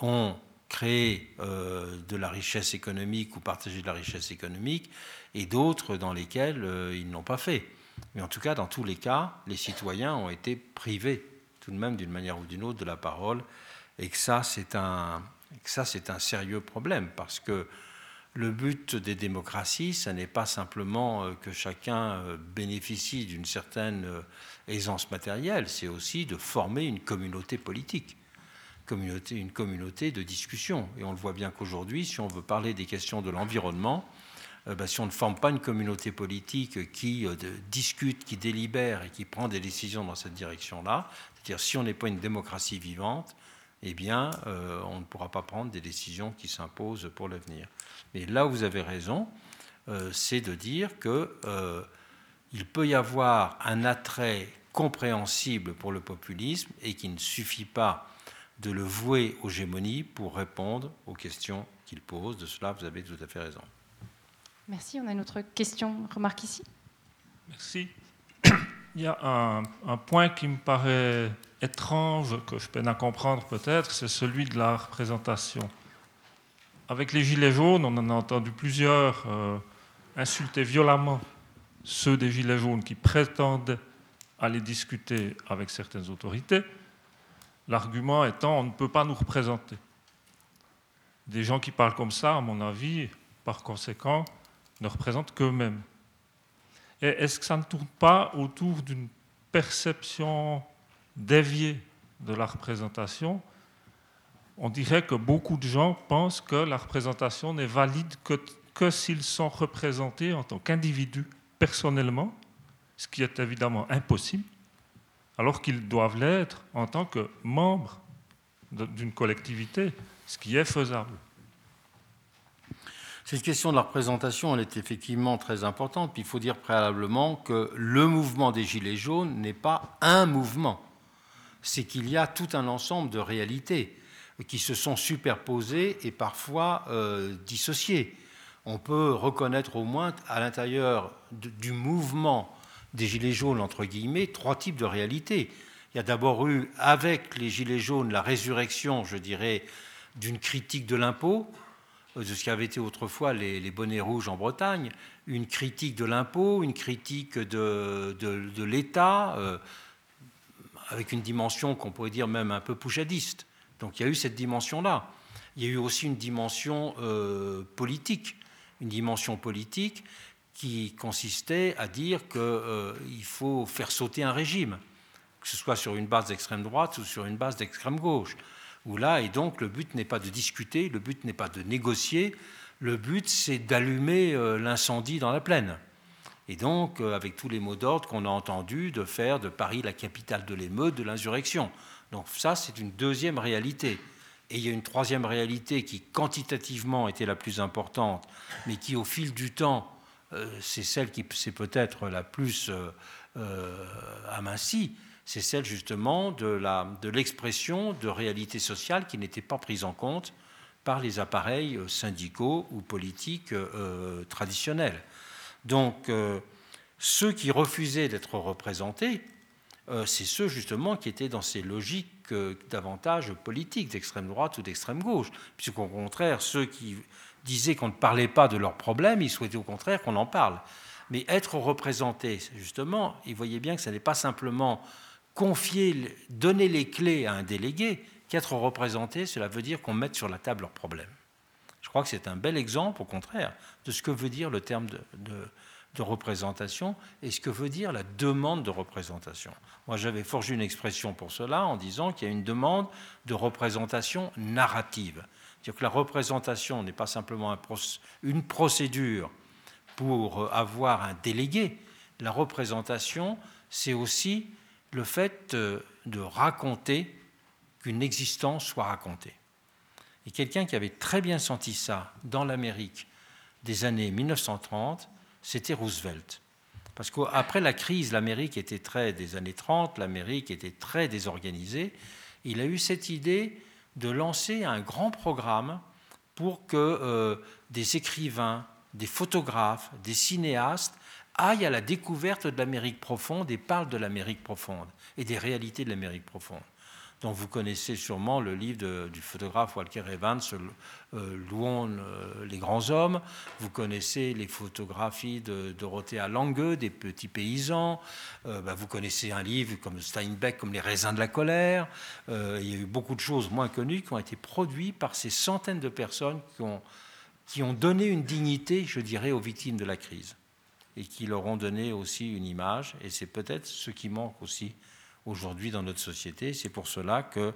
ont créé euh, de la richesse économique ou partagé de la richesse économique, et d'autres dans lesquels euh, ils n'ont pas fait. Mais en tout cas, dans tous les cas, les citoyens ont été privés tout de même d'une manière ou d'une autre de la parole Et que ça, c'est un, un sérieux problème, parce que le but des démocraties, ce n'est pas simplement euh, que chacun euh, bénéficie d'une certaine euh, aisance matérielle, c'est aussi de former une communauté politique, une communauté de discussion. Et on le voit bien qu'aujourd'hui, si on veut parler des questions de l'environnement, ben, si on ne forme pas une communauté politique qui discute, qui délibère et qui prend des décisions dans cette direction-là, c'est-à-dire si on n'est pas une démocratie vivante, eh bien, on ne pourra pas prendre des décisions qui s'imposent pour l'avenir. Mais là où vous avez raison, euh, c'est de dire qu'il euh, peut y avoir un attrait compréhensible pour le populisme et qu'il ne suffit pas de le vouer aux gémonies pour répondre aux questions qu'il pose. De cela, vous avez tout à fait raison. Merci. On a une autre question, remarque ici. Merci. Il y a un, point qui me paraît étrange, que je peine à comprendre peut-être, c'est celui de la représentation. Avec les Gilets jaunes, on en a entendu plusieurs euh, insulter violemment ceux des Gilets jaunes qui prétendent aller discuter avec certaines autorités, l'argument étant on ne peut pas nous représenter. Des gens qui parlent comme ça, à mon avis, par conséquent, ne représentent qu'eux-mêmes. Est-ce que ça ne tourne pas autour d'une perception déviée de la représentation? On dirait que beaucoup de gens pensent que la représentation n'est valide que, que s'ils sont représentés en tant qu'individus, personnellement, ce qui est évidemment impossible, alors qu'ils doivent l'être en tant que membres d'une collectivité, ce qui est faisable. Cette question de la représentation, est effectivement très importante. Il faut dire préalablement que le mouvement des Gilets jaunes n'est pas un mouvement. C'est qu'il y a tout un ensemble de réalités qui se sont superposés et parfois euh, dissociés. On peut reconnaître au moins à l'intérieur du mouvement des Gilets jaunes, entre guillemets, trois types de réalités. Il y a d'abord eu, avec les Gilets jaunes, la résurrection, je dirais, d'une critique de l'impôt, de ce qui avait été autrefois les, bonnets rouges en Bretagne, une critique de l'impôt, une critique de, l'État, euh, avec une dimension qu'on pourrait dire même un peu poujadiste. Donc il y a eu cette dimension-là. Il y a eu aussi une dimension euh, politique, une dimension politique qui consistait à dire qu'il euh, faut faire sauter un régime, que ce soit sur une base d'extrême droite ou sur une base d'extrême gauche. Où là, et donc le but n'est pas de discuter, le but n'est pas de négocier, le but c'est d'allumer euh, l'incendie dans la plaine. Et donc, avec tous les mots d'ordre qu'on a entendus, de faire de Paris la capitale de l'émeute, de l'insurrection. Donc ça, c'est une deuxième réalité. Et il y a une troisième réalité qui quantitativement était la plus importante, mais qui au fil du temps, euh, c'est celle qui c'est peut-être la plus euh, euh, amincie, c'est celle justement de l'expression de, réalités sociales qui n'étaient pas prises en compte par les appareils syndicaux ou politiques traditionnels. Donc ceux qui refusaient d'être représentés, euh, c'est ceux justement qui étaient dans ces logiques euh, davantage politiques, d'extrême droite ou d'extrême gauche. Puisqu'au contraire, ceux qui disaient qu'on ne parlait pas de leurs problèmes, ils souhaitaient au contraire qu'on en parle. Mais être représenté, justement, ils voyaient bien que ce n'est pas simplement confier, donner les clés à un délégué, qu'être représenté, cela veut dire qu'on mette sur la table leurs problèmes. Je crois que c'est un bel exemple, au contraire, de ce que veut dire le terme de, de représentation et ce que veut dire la demande de représentation. Moi, j'avais forgé une expression pour cela en disant qu'il y a une demande de représentation narrative. C'est-à-dire que la représentation n'est pas simplement une procédure pour avoir un délégué. La représentation, c'est aussi le fait de raconter qu'une existence soit racontée. Et quelqu'un qui avait très bien senti ça dans l'Amérique des années 1930, c'était Roosevelt. Parce qu'après la crise, l'Amérique était très, des années 30, l'Amérique était très désorganisée. Il a eu cette idée de lancer un grand programme pour que euh, des écrivains, des photographes, des cinéastes aillent à la découverte de l'Amérique profonde et parlent de l'Amérique profonde et des réalités de l'Amérique profonde. dont vous connaissez sûrement le livre du photographe Walker Evans, euh, Louons euh, les grands hommes. Vous connaissez les photographies de Dorothea Lange, des petits paysans. Euh, bah, vous connaissez un livre comme Steinbeck, comme Les raisins de la colère. il y a eu beaucoup de choses moins connues qui ont été produites par ces centaines de personnes qui ont, qui ont donné une dignité, je dirais, aux victimes de la crise et qui leur ont donné aussi une image. Et c'est peut-être ce qui manque aussi aujourd'hui dans notre société. C'est pour cela que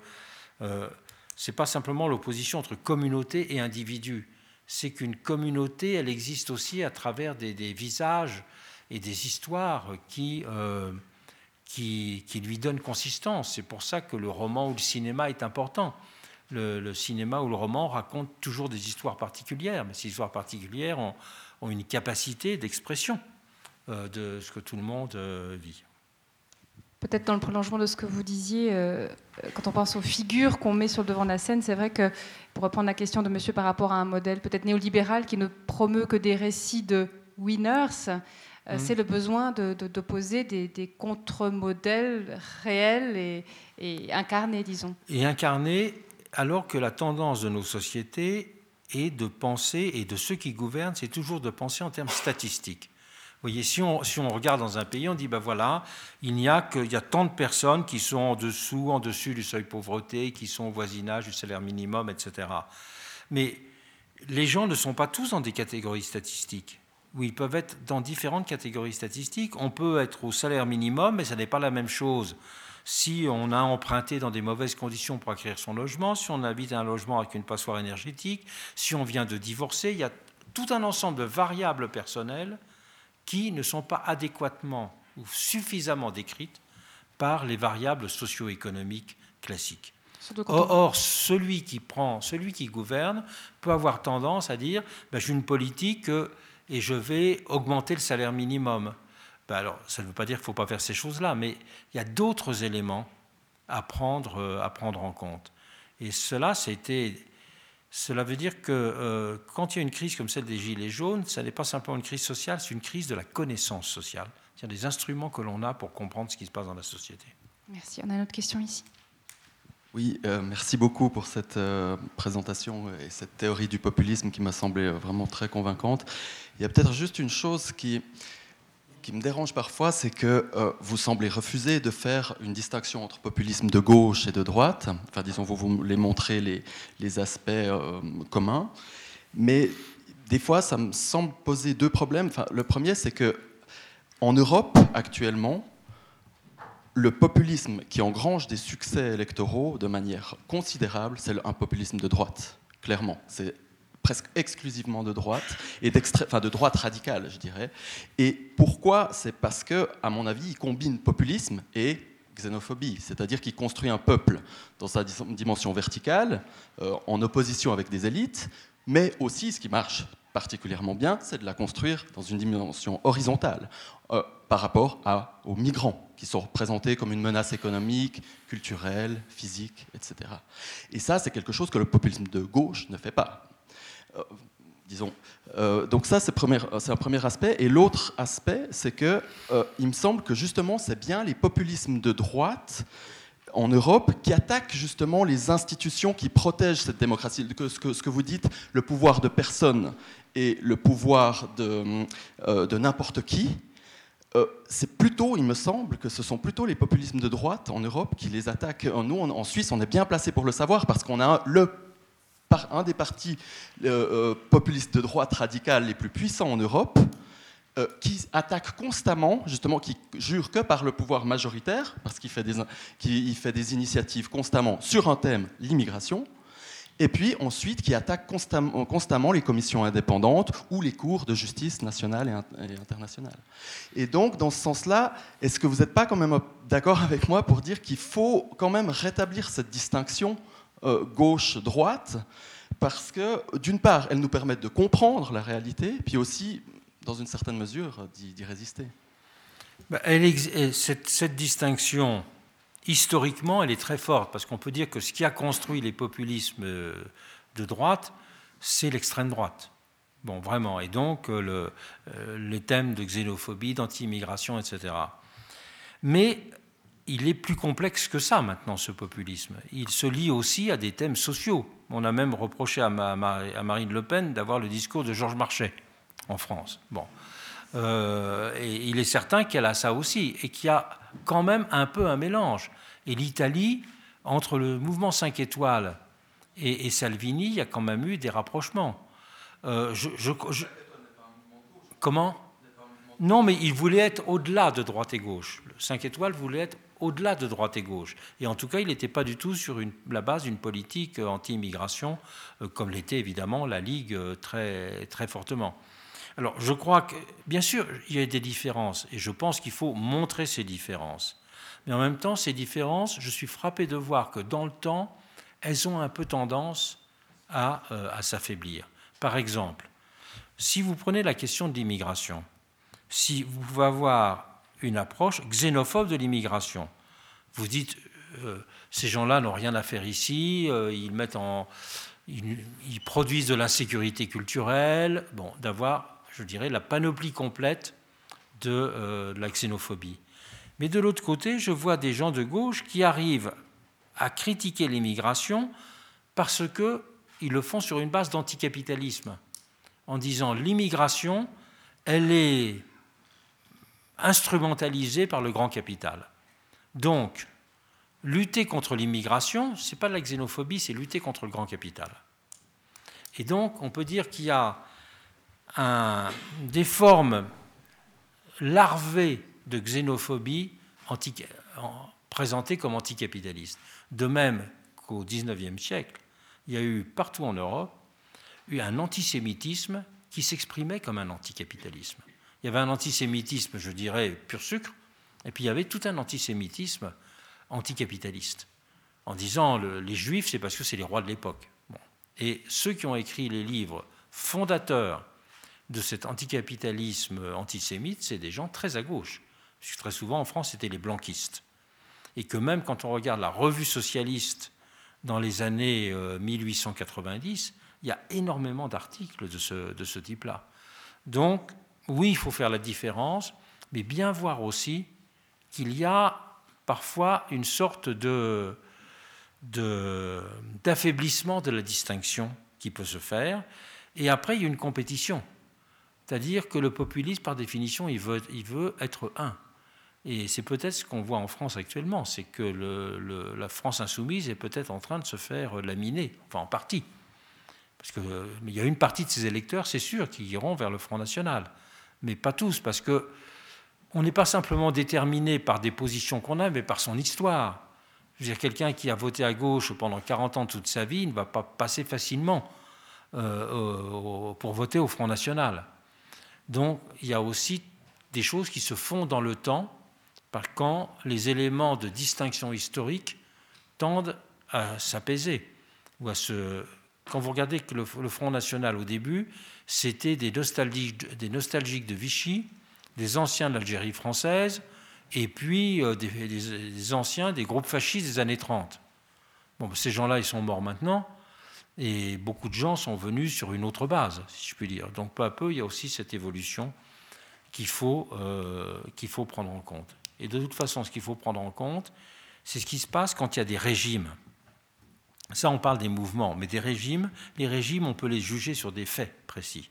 euh, ce n'est pas simplement l'opposition entre communauté et individu. C'est qu'une communauté, elle existe aussi à travers des, visages et des histoires qui, euh, qui, qui, lui donnent consistance. C'est pour ça que le roman ou le cinéma est important. Le, cinéma ou le roman racontent toujours des histoires particulières, mais ces histoires particulières ont, ont une capacité d'expression euh, de ce que tout le monde vit. Peut-être dans le prolongement de ce que vous disiez, euh, quand on pense aux figures qu'on met sur le devant de la scène, c'est vrai que, pour reprendre la question de monsieur par rapport à un modèle peut-être néolibéral qui ne promeut que des récits de winners, euh, mmh. c'est le besoin d'opposer de, des, contre-modèles réels et, et, incarnés, disons. Et incarnés alors que la tendance de nos sociétés est de penser, et de ceux qui gouvernent, c'est toujours de penser en termes statistiques voyez, si on, si on, regarde dans un pays, on dit, ben voilà, il n'y a que, y a tant de personnes qui sont en dessous, en dessus du seuil pauvreté, qui sont au voisinage du salaire minimum, etc. Mais les gens ne sont pas tous dans des catégories statistiques. Oui, ils peuvent être dans différentes catégories statistiques. On peut être au salaire minimum, mais ça n'est pas la même chose. Si on a emprunté dans des mauvaises conditions pour acquérir son logement, si on habite un logement avec une passoire énergétique, si on vient de divorcer, il y a tout un ensemble de variables personnelles qui ne sont pas adéquatement ou suffisamment décrites par les variables socio-économiques classiques. Or, celui qui prend, celui qui gouverne, peut avoir tendance à dire ben, j'ai une politique et je vais augmenter le salaire minimum. Ben, alors, ça ne veut pas dire qu'il ne faut pas faire ces choses-là, mais il y a d'autres éléments à prendre, euh, à prendre en compte. Et cela, c'était cela veut dire que euh, quand il y a une crise comme celle des Gilets jaunes, ce n'est pas simplement une crise sociale, c'est une crise de la connaissance sociale. C'est des instruments que l'on a pour comprendre ce qui se passe dans la société. Merci. On a une autre question ici. Oui, euh, merci beaucoup pour cette euh, présentation et cette théorie du populisme qui m'a semblé vraiment très convaincante. Il y a peut-être juste une chose qui, qui me dérange parfois, c'est que euh, vous semblez refuser de faire une distinction entre populisme de gauche et de droite. Enfin, disons, vous voulez montrer les, les aspects euh, communs. Mais des fois, ça me semble poser deux problèmes. Enfin, le premier, c'est que en Europe, actuellement, le populisme qui engrange des succès électoraux de manière considérable, c'est un populisme de droite, clairement. C'est presque exclusivement de droite, et enfin de droite radicale, je dirais. Et pourquoi? C'est parce que, à mon avis, il combine populisme et xénophobie, c'est-à-dire qu'il construit un peuple dans sa dimension verticale, euh, en opposition avec des élites, mais aussi, ce qui marche particulièrement bien, c'est de la construire dans une dimension horizontale, euh, par rapport aux migrants, qui sont représentés comme une menace économique, culturelle, physique, etc. Et ça, c'est quelque chose que le populisme de gauche ne fait pas. Euh, disons. Euh, donc ça, c'est un premier aspect. Et l'autre aspect, c'est que euh, il me semble que justement, c'est bien les populismes de droite en Europe qui attaquent justement les institutions qui protègent cette démocratie. ce, que, vous dites, le pouvoir de personne et le pouvoir de, n'importe qui, c'est plutôt, il me semble, que ce sont plutôt les populismes de droite en Europe qui les attaquent. Nous, en Suisse, on est bien placé pour le savoir parce qu'on a le par un des partis euh, euh, populistes de droite radicale les plus puissants en Europe, euh, qui attaque constamment, justement, qui jure que par le pouvoir majoritaire, parce qu'il fait, des, initiatives constamment sur un thème, l'immigration, et puis ensuite qui attaque constamment, constamment, les commissions indépendantes ou les cours de justice nationale et, et internationale. Et donc, dans ce sens-là, est-ce que vous n'êtes pas quand même d'accord avec moi pour dire qu'il faut quand même rétablir cette distinction euh, gauche-droite, parce que d'une part, elles nous permettent de comprendre la réalité, puis aussi, dans une certaine mesure, d'y résister. Bah, cette, distinction, historiquement, elle est très forte, parce qu'on peut dire que ce qui a construit les populismes euh, de droite, c'est l'extrême droite. Bon, vraiment. Et donc, euh, le, les thèmes de xénophobie, d'anti-immigration, etc. Mais il est plus complexe que ça maintenant, ce populisme. Il se lie aussi à des thèmes sociaux. On a même reproché à, Marine Le Pen d'avoir le discours de Georges Marchais en France. Bon. Euh, et il est certain qu'elle a ça aussi, et qu'il y a quand même un peu un mélange. Et l'Italie, entre le mouvement 5 étoiles et, Salvini, il y a quand même eu des rapprochements. Euh, comment? Non, mais il voulait être au-delà de droite et gauche. Le 5 étoiles voulait être au-delà de droite et gauche. Et en tout cas, il n'était pas du tout sur la base d'une politique anti-immigration, euh, comme l'était évidemment la Ligue euh, très, très fortement. Alors, je crois que, bien sûr, il y a des différences, et je pense qu'il faut montrer ces différences. Mais en même temps, ces différences, je suis frappé de voir que dans le temps, elles ont un peu tendance à, euh, à s'affaiblir. Par exemple, si vous prenez la question de l'immigration, si vous pouvez avoir une approche xénophobe de l'immigration. Vous dites, euh, ces gens-là n'ont rien à faire ici, euh, ils, mettent en, ils, produisent de l'insécurité culturelle, bon, d'avoir, je dirais, la panoplie complète de, euh, de la xénophobie. Mais de l'autre côté, je vois des gens de gauche qui arrivent à critiquer l'immigration parce qu'ils le font sur une base d'anticapitalisme, en disant l'immigration, elle est instrumentalisé par le grand capital. Donc, lutter contre l'immigration, ce n'est pas de la xénophobie, c'est lutter contre le grand capital. Et donc, on peut dire qu'il y a des formes larvées de xénophobie présentées comme anticapitalistes. De même qu'au XIXe siècle, il y a eu partout en Europe eu un antisémitisme qui s'exprimait comme un anticapitalisme. Il y avait un antisémitisme, je dirais, pur sucre, et puis il y avait tout un antisémitisme anticapitaliste, en disant les juifs, c'est parce que c'est les rois de l'époque. Et ceux qui ont écrit les livres fondateurs de cet anticapitalisme antisémite, c'est des gens très à gauche, puisque très souvent en France, c'était les blanquistes. Et que même quand on regarde la revue socialiste dans les années 1890, euh, il y a énormément d'articles de ce, de ce type-là. Donc, oui, il faut faire la différence, mais bien voir aussi qu'il y a parfois une sorte d'affaiblissement de, la distinction qui peut se faire. Et après, il y a une compétition. C'est-à-dire que le populisme, par définition, il veut, il veut être un. Et c'est peut-être ce qu'on voit en France actuellement, c'est que la France insoumise est peut-être en train de se faire laminer, enfin en partie. Parce qu'il y a une partie de ses électeurs, c'est sûr, qui iront vers le Front National mais pas tous, parce que on n'est pas simplement déterminé par des positions qu'on a, mais par son histoire. Je veux dire, quelqu'un qui a voté à gauche pendant 40 ans toute sa vie ne va pas passer facilement euh, pour voter au Front National. Donc, il y a aussi des choses qui se font dans le temps, par quand les éléments de distinction historique tendent à s'apaiser. Quand vous regardez que le Front National au début, c'était des nostalgiques, de Vichy, des anciens de l'Algérie française, et puis euh, des, anciens des groupes fascistes des années 30. Bon, ces gens-là, ils sont morts maintenant, et beaucoup de gens sont venus sur une autre base, si je puis dire. Donc peu à peu, il y a aussi cette évolution qu'il faut, euh, qu'il faut prendre en compte. Et de toute façon, ce qu'il faut prendre en compte, c'est ce qui se passe quand il y a des régimes. Ça, on parle des mouvements, mais des régimes, les régimes, on peut les juger sur des faits précis.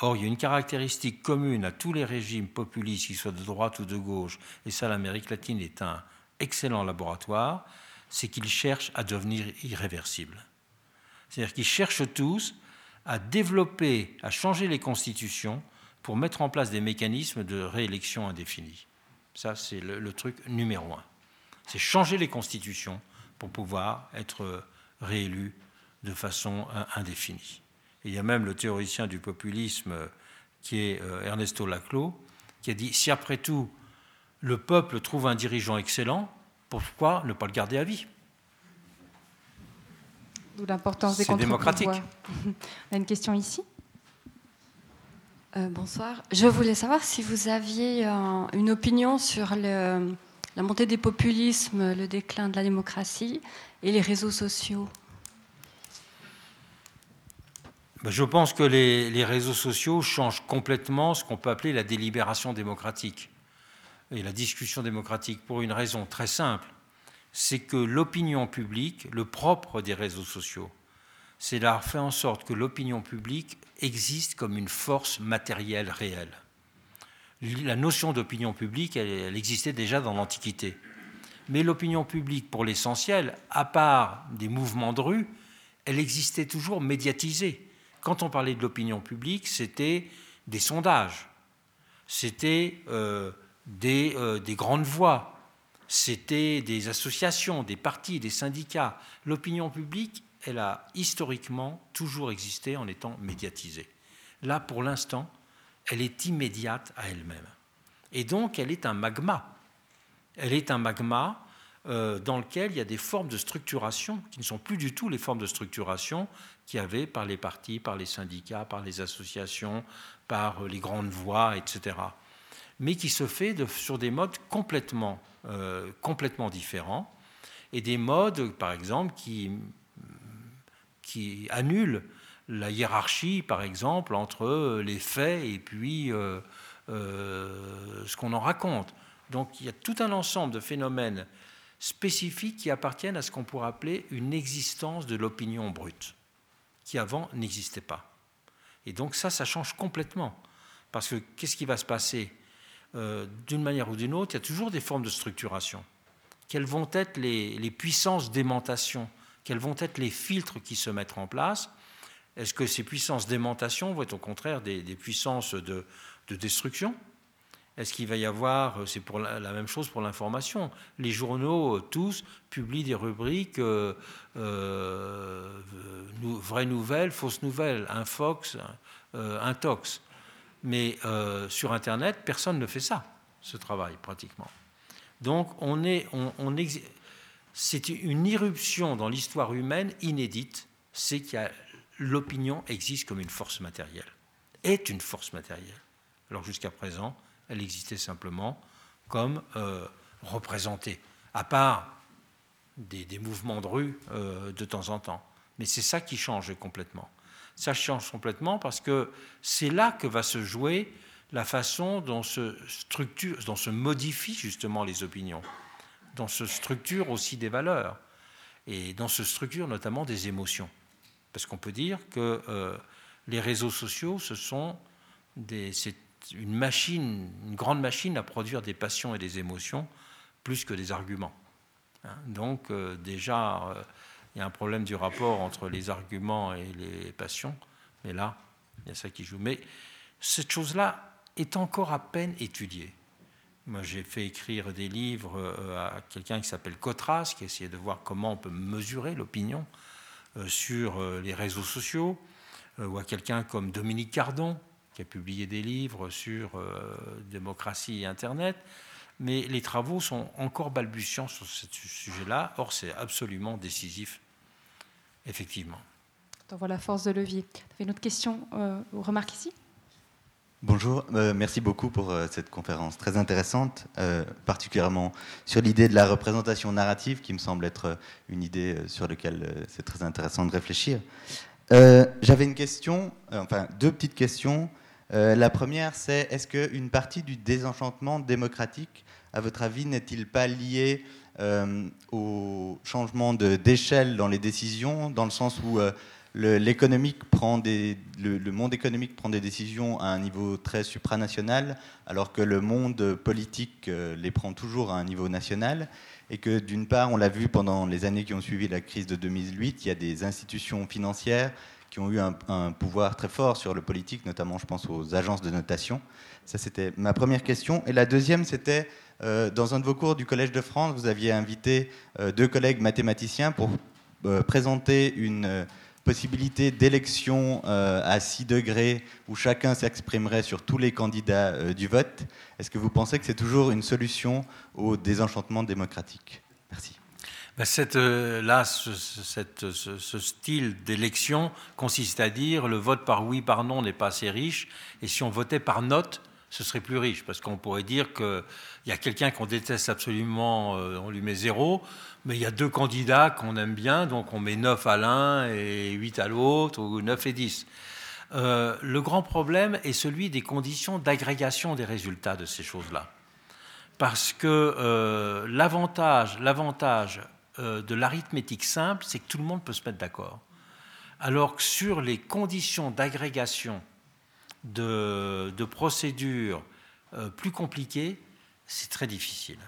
Or, il y a une caractéristique commune à tous les régimes populistes, qu'ils soient de droite ou de gauche, et ça, l'Amérique latine est un excellent laboratoire, c'est qu'ils cherchent à devenir irréversibles. C'est-à-dire qu'ils cherchent tous à développer, à changer les constitutions pour mettre en place des mécanismes de réélection indéfinie. Ça, c'est le, le truc numéro un. C'est changer les constitutions pour pouvoir être réélu de façon indéfinie. il y a même le théoricien du populisme qui est euh, Ernesto Laclau, qui a dit si après tout le peuple trouve un dirigeant excellent, pourquoi ne pas le garder à vie? D'où l'importance des C'est démocratique. [LAUGHS] On a une question ici euh, bonsoir. Je voulais savoir si vous aviez une opinion sur la montée des populismes, le déclin de la démocratie et les réseaux sociaux ben, Je pense que les, réseaux sociaux changent complètement ce qu'on peut appeler la délibération démocratique. et la discussion démocratique pour une raison très simple, c'est que l'opinion publique, le propre des réseaux sociaux, c'est d'avoir fait en sorte que l'opinion publique existe comme une force matérielle réelle. La notion d'opinion publique, elle, existait déjà dans l'Antiquité. Mais l'opinion publique, pour l'essentiel, à part des mouvements de rue, elle existait toujours médiatisée. Quand on parlait de l'opinion publique, c'était des sondages, c'était euh, des, euh, des grandes voix, c'était des associations, des partis, des syndicats. L'opinion publique, elle a historiquement toujours existé en étant médiatisée. Là, pour l'instant, elle est immédiate à elle-même. Et donc, elle est un magma. Elle est un magma euh, dans lequel il y a des formes de structuration qui ne sont plus du tout les formes de structuration qu'il y avait par les partis, par les syndicats, par les associations, par les grandes voix, etc. Mais qui se fait sur des modes complètement, euh, complètement différents et des modes, par exemple, qui, annulent la hiérarchie, par exemple, entre les faits et puis euh, ce qu'on en raconte. Donc il y a tout un ensemble de phénomènes spécifiques qui appartiennent à ce qu'on pourrait appeler une existence de l'opinion brute, qui avant n'existait pas. Et donc ça, ça change complètement. Parce que qu'est-ce qui va se passer? Euh, D'une manière ou d'une autre, il y a toujours des formes de structuration. Quelles vont être les, puissances d'aimantation? Quels vont être les filtres qui se mettent en place? Est-ce que ces puissances d'aimantation vont être au contraire des, puissances de destruction? Est-ce qu'il va y avoir, euh, c'est pour la, même chose pour l'information, les journaux, euh, tous, publient des rubriques euh, vraies nouvelles, fausses nouvelles, un Fox, un Tox. Mais sur Internet, personne ne fait ça, ce travail, pratiquement. Donc, on est, c'est une irruption dans l'histoire humaine inédite, c'est que l'opinion existe comme une force matérielle, est une force matérielle. Alors jusqu'à présent, elle existait simplement comme euh, représentée, à part des, mouvements de rue euh, de temps en temps. Mais c'est ça qui change complètement. Ça change complètement parce que c'est là que va se jouer la façon dont se, structure, dont se modifient justement les opinions, dont se structure aussi des valeurs, et dont se structure notamment des émotions. Parce qu'on peut dire que euh, les réseaux sociaux, ce sont des, une machine, une grande machine à produire des passions et des émotions plus que des arguments. Hein. Donc euh, déjà, euh, il y a un problème du rapport entre les arguments et les passions, mais là, il y a ça qui joue. Mais cette chose-là est encore à peine étudiée. Moi, j'ai fait écrire des livres euh, à quelqu'un qui s'appelle Cotras, qui essayait de voir comment on peut mesurer l'opinion sur les réseaux sociaux, ou à quelqu'un comme Dominique Cardon, qui a publié des livres sur euh, démocratie et Internet, mais les travaux sont encore balbutiants sur ce sujet-là. Or, c'est absolument décisif, effectivement. On voit la force de levier. Vous avez une autre question euh, ou remarque ici? Bonjour, euh, merci beaucoup pour cette conférence très intéressante, particulièrement sur l'idée de la représentation narrative, qui me semble être une idée sur laquelle c'est très intéressant de réfléchir. J'avais une question, enfin deux petites questions. Euh, la première, c'est est-ce qu'une partie du désenchantement démocratique, à votre avis, n'est-il pas lié euh, au changement d'échelle dans les décisions, dans le sens où euh, prend le, monde économique prend des décisions à un niveau très supranational, alors que le monde politique les prend toujours à un niveau national, et que d'une part, on l'a vu pendant les années qui ont suivi la crise de 2008, il y a des institutions financières qui ont eu un, pouvoir très fort sur le politique, notamment je pense aux agences de notation. Ça, c'était ma première question. Et la deuxième, c'était euh, dans un de vos cours du Collège de France, vous aviez invité euh, deux collègues mathématiciens pour euh, présenter une possibilité d'élection à 6 degrés où chacun s'exprimerait sur tous les candidats du vote. Est-ce que vous pensez que c'est toujours une solution au désenchantement démocratique? Merci. Ben, euh, là, ce, style d'élection consiste à dire le vote par oui, par non n'est pas assez riche, et si on votait par note, ce serait plus riche, parce qu'on pourrait dire qu'il y a quelqu'un qu'on déteste absolument, euh, on lui met zéro, mais il y a deux candidats qu'on aime bien, donc on met 9 à l'un et 8 à l'autre, ou 9 et 10. Euh, le grand problème est celui des conditions d'agrégation des résultats de ces choses-là. parce que l'avantage, l'avantage de l'arithmétique simple, c'est que tout le monde peut se mettre d'accord. Alors que sur les conditions d'agrégation de, procédures euh, plus compliquées, c'est très difficile.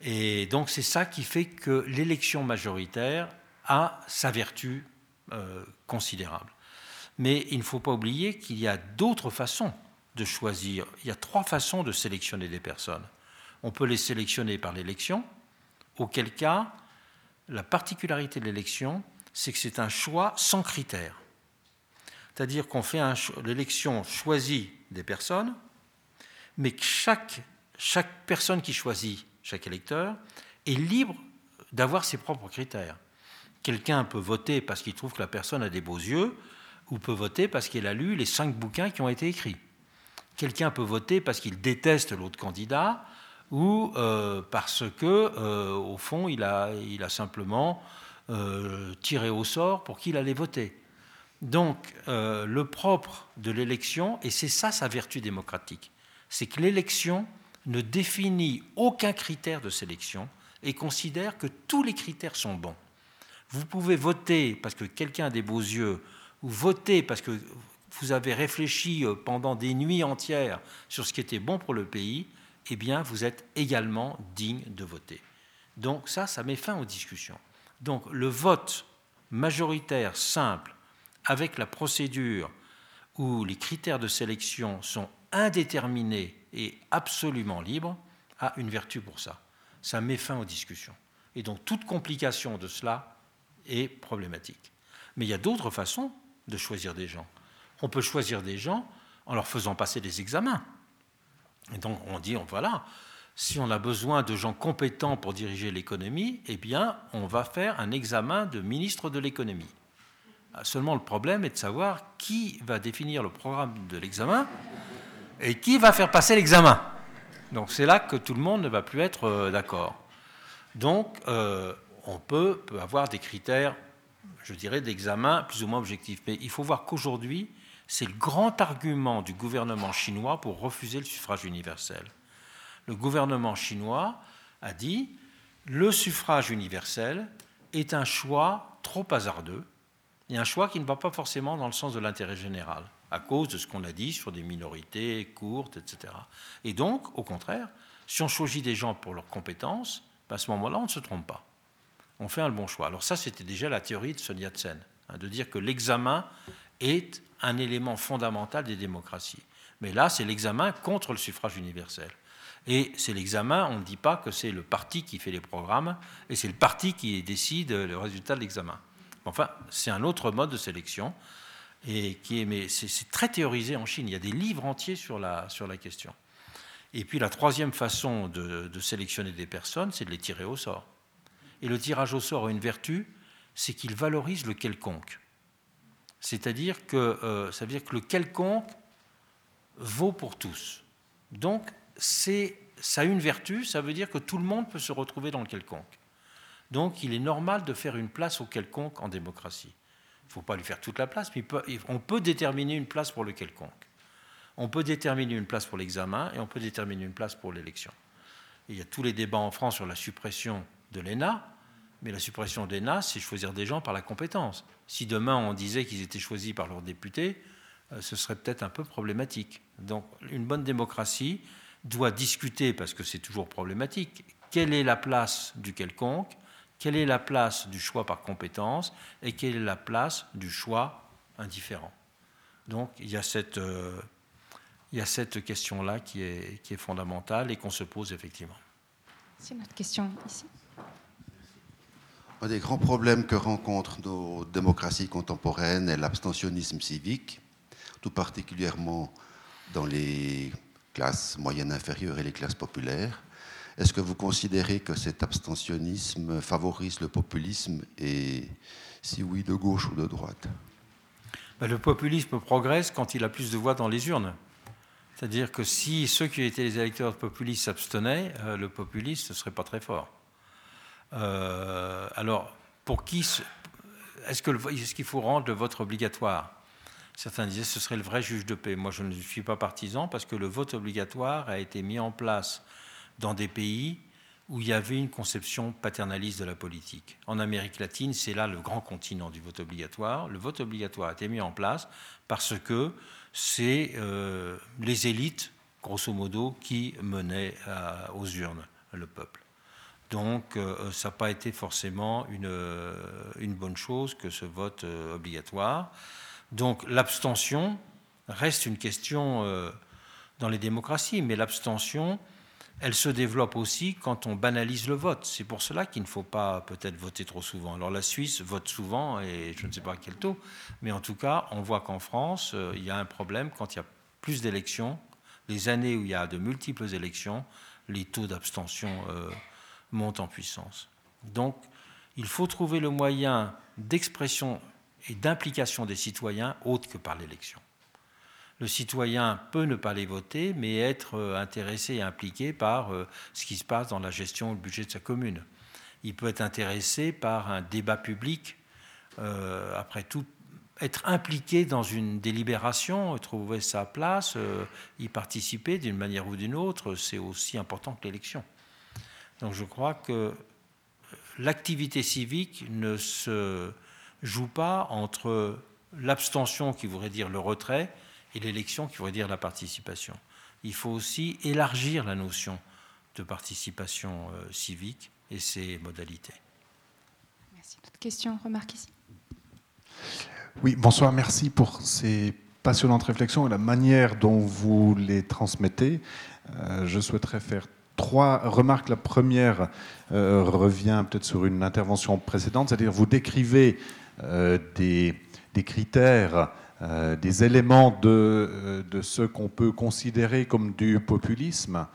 Et donc c'est ça qui fait que l'élection majoritaire a sa vertu considérable. Mais il ne faut pas oublier qu'il y a d'autres façons de choisir. Il y a trois façons de sélectionner des personnes. On peut les sélectionner par l'élection, auquel cas, la particularité de l'élection, c'est que c'est un choix sans critères. C'est-à-dire qu'on fait l'élection choisit des personnes, mais que chaque, chaque personne qui choisit, chaque électeur, est libre d'avoir ses propres critères. Quelqu'un peut voter parce qu'il trouve que la personne a des beaux yeux, ou peut voter parce qu'il a lu les cinq bouquins qui ont été écrits. Quelqu'un peut voter parce qu'il déteste l'autre candidat ou euh, parce que, euh, au fond, il a, il simplement euh, tiré au sort pour qu'il allait voter. Donc, le propre de l'élection, et c'est ça sa vertu démocratique, c'est que l'élection ne définit aucun critère de sélection et considère que tous les critères sont bons. Vous pouvez voter parce que quelqu'un a des beaux yeux, ou voter parce que vous avez réfléchi pendant des nuits entières sur ce qui était bon pour le pays, eh bien, vous êtes également digne de voter. Donc ça, ça met fin aux discussions. Donc le vote majoritaire simple, avec la procédure où les critères de sélection sont indéterminés et absolument libres, a une vertu pour ça. Ça met fin aux discussions. Et donc toute complication de cela est problématique. Mais il y a d'autres façons de choisir des gens on peut choisir des gens en leur faisant passer des examens. Et donc on dit, voilà, si on a besoin de gens compétents pour diriger l'économie, eh bien on va faire un examen de ministre de l'économie. Ah, seulement le problème est de savoir qui va définir le programme de l'examen et qui va faire passer l'examen. Donc c'est là que tout le monde ne va plus être euh, d'accord. Donc euh, on peut, peut, avoir des critères, je dirais, d'examen plus ou moins objectifs. Mais il faut voir qu'aujourd'hui, c'est le grand argument du gouvernement chinois pour refuser le suffrage universel. Le gouvernement chinois a dit le suffrage universel est un choix trop hasardeux et un choix qui ne va pas forcément dans le sens de l'intérêt général, à cause de ce qu'on a dit sur des minorités courtes, etc. Et donc, au contraire, si on choisit des gens pour leurs compétences, ben, à ce moment-là, on ne se trompe pas. On fait un bon choix. Alors ça, c'était déjà la théorie de Sun Yat-sen, hein, de dire que l'examen est un élément fondamental des démocraties. Mais là, c'est l'examen contre le suffrage universel. Et c'est l'examen, on ne dit pas que c'est le parti qui fait les programmes, et c'est le parti qui décide le résultat de l'examen. Enfin, c'est un autre mode de sélection, et qui est, mais c'est très théorisé en Chine. Il y a des livres entiers sur la, sur la question. Et puis la troisième façon de, de sélectionner des personnes, c'est de les tirer au sort. Et le tirage au sort a une vertu, c'est qu'il valorise le quelconque. C'est-à-dire que euh, que le quelconque vaut pour tous. Donc, ça a une vertu, ça veut dire que tout le monde peut se retrouver dans le quelconque. Donc, il est normal de faire une place au quelconque en démocratie. Il ne faut pas lui faire toute la place, mais on peut déterminer une place pour le quelconque. On peut déterminer une place pour l'examen et on peut déterminer une place pour l'élection. Il y a tous les débats en France sur la suppression de l'ENA. Mais la suppression des NAS, c'est choisir des gens par la compétence. Si demain on disait qu'ils étaient choisis par leurs députés, euh, ce serait peut-être un peu problématique. Donc une bonne démocratie doit discuter, parce que c'est toujours problématique, quelle est la place du quelconque, quelle est la place du choix par compétence? Et quelle est la place du choix indifférent? Donc il y a cette, euh, question-là qui est, qui est fondamentale et qu'on se pose effectivement. C'est notre question ici. Un des grands problèmes que rencontrent nos démocraties contemporaines est l'abstentionnisme civique, tout particulièrement dans les classes moyennes inférieures et les classes populaires. Est-ce que vous considérez que cet abstentionnisme favorise le populisme et si oui, de gauche ou de droite? Ben, Le populisme progresse quand il a plus de voix dans les urnes. C'est-à-dire que si ceux qui étaient les électeurs populistes s'abstenaient, euh, le populisme ne serait pas très fort. Euh, alors, pour qui est-ce qu'il faut rendre le vote obligatoire? Certains disaient que ce serait le vrai juge de paix. Moi, je ne suis pas partisan parce que le vote obligatoire a été mis en place dans des pays où il y avait une conception paternaliste de la politique. En Amérique latine, c'est là le grand continent du vote obligatoire. Le vote obligatoire a été mis en place parce que c'est euh, les élites, grosso modo, qui menaient aux urnes le peuple. Donc, euh, ça n'a pas été forcément une, euh, bonne chose que ce vote obligatoire. Donc, l'abstention reste une question dans les démocraties, mais l'abstention, elle se développe aussi quand on banalise le vote. C'est pour cela qu'il ne faut pas peut-être voter trop souvent. Alors la Suisse vote souvent, et je ne sais pas à quel taux, mais en tout cas, on voit qu'en France, euh, il y a un problème quand il y a plus d'élections. Les années où il y a de multiples élections, les taux d'abstention montent en puissance. Donc, il faut trouver le moyen d'expression et d'implication des citoyens autre que par l'élection le citoyen peut ne pas les voter, mais être euh, intéressé et impliqué par euh, ce qui se passe dans la gestion du budget de sa commune. Il peut être intéressé par un débat public, euh, après tout, être impliqué dans une délibération, trouver sa place, y participer d'une manière ou d'une autre, c'est aussi important que l'élection. Donc je crois que l'activité civique ne se joue pas entre l'abstention, qui voudrait dire le retrait, et l'élection qui voudrait dire la participation. Il faut aussi élargir la notion de participation euh, civique et ses modalités. Merci. D'autres questions, remarques ici? Oui, bonsoir, merci pour ces passionnantes réflexions et la manière dont vous les transmettez. Euh, je souhaiterais faire trois remarques. La première euh, revient peut-être sur une intervention précédente, c'est-à-dire vous décrivez des, des, critères euh, des éléments euh, de, ce qu'on peut considérer comme du populisme,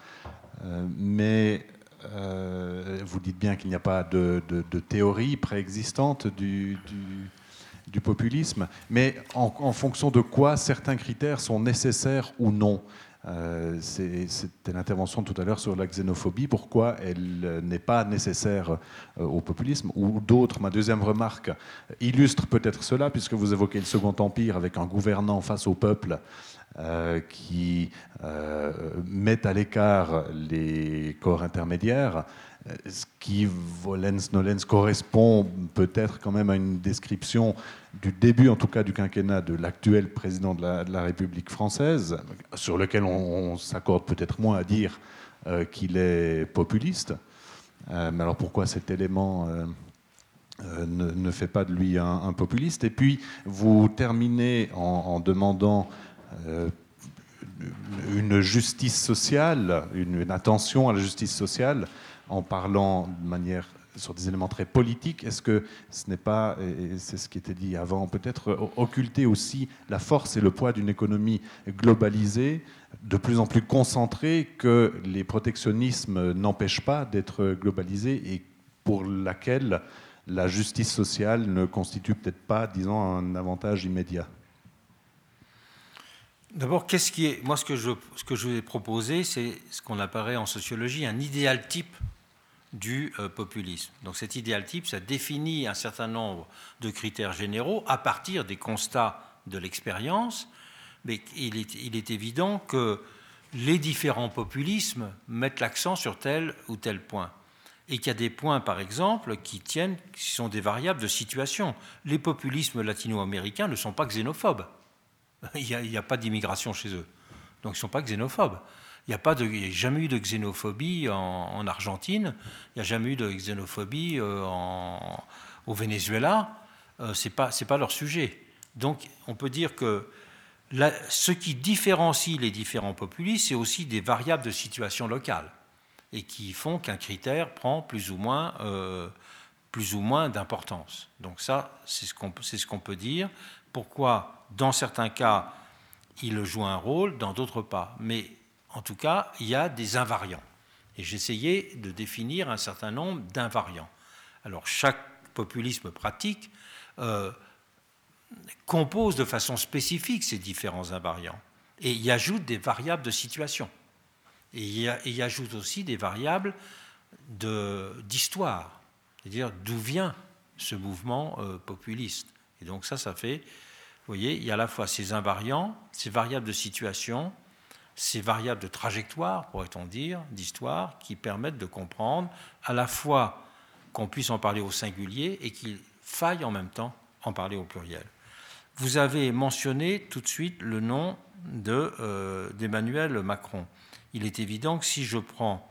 euh, mais vous dites bien qu'il n'y a pas de, théorie préexistante du, du, populisme, mais en, fonction de quoi certains critères sont nécessaires ou non. Euh, c'était l'intervention tout à l'heure sur la xénophobie, pourquoi elle n'est pas nécessaire euh, au populisme, ou d'autres? Ma deuxième remarque illustre peut-être cela, puisque vous évoquez le Second Empire avec un gouvernant face au peuple euh, qui met à l'écart les corps intermédiaires ce qui, volens nolens, correspond peut-être quand même à une description du début, en tout cas, du quinquennat de l'actuel président de la, République française, sur lequel on, s'accorde peut-être moins à dire euh, qu'il est populiste. Euh, mais alors pourquoi cet élément euh, ne, fait pas de lui un, populiste? Et puis, vous terminez en, demandant une justice sociale, une, attention à la justice sociale en parlant de manière sur des éléments très politiques, est-ce que ce n'est pas, et c'est ce qui était dit avant, peut-être occulter aussi la force et le poids d'une économie globalisée, de plus en plus concentrée, que les protectionnismes n'empêchent pas d'être globalisés et pour laquelle la justice sociale ne constitue peut-être pas, disons, un avantage immédiat? D'abord, est. Moi, ce que je, ce que vous ai proposé, c'est ce qu'on apparaît en sociologie un idéal type du euh, populisme. Donc cet idéal type, ça définit un certain nombre de critères généraux à partir des constats de l'expérience, mais il est, il est, évident que les différents populismes mettent l'accent sur tel ou tel point. Et qu'il y a des points, par exemple, qui tiennent, qui sont des variables de situation. Les populismes latino-américains ne sont pas xénophobes. Il n'y a, pas d'immigration chez eux. Donc ils ne sont pas xénophobes. Il n'y a, jamais eu de xénophobie en, Argentine, il n'y a jamais eu de xénophobie euh, au Venezuela. Euh, ce n'est pas, leur sujet. Donc on peut dire que ce qui différencie les différents populistes, c'est aussi des variables de situation locale et qui font qu'un critère prend plus ou moins, euh, moins d'importance. Donc ça, c'est ce qu'on peut dire. Pourquoi, dans certains cas, il joue un rôle, dans d'autres pas. Mais en tout cas, il y a des invariants. Et j'essayais de définir un certain nombre d'invariants. Alors chaque populisme pratique euh, compose de façon spécifique ces différents invariants et y ajoute des variables de situation. Et il y, ajoute aussi des variables d'histoire, c'est-à-dire d'où vient ce mouvement euh, populiste. Et donc ça, ça fait, vous voyez, il y a à la fois ces invariants, ces variables de situation, ces variables de trajectoire, pourrait-on dire, d'histoire, qui permettent de comprendre à la fois qu'on puisse en parler au singulier et qu'il faille en même temps en parler au pluriel. Vous avez mentionné tout de suite le nom euh, d'Emmanuel Macron. Il est évident que si je prends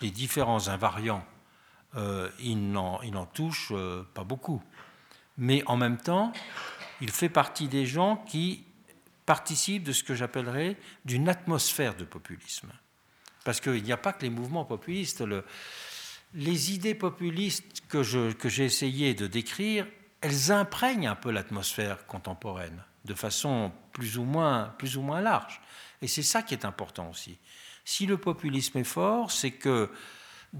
les différents invariants, euh, il n'en touche euh, pas beaucoup. Mais en même temps, il fait partie des gens qui participent de ce que j'appellerais d'une atmosphère de populisme. Parce qu'il n'y a pas que les mouvements populistes. les idées populistes que, j'ai essayé de décrire, elles imprègnent un peu l'atmosphère contemporaine de façon plus ou moins, plus ou moins large. Et c'est ça qui est important aussi. Si le populisme est fort, c'est que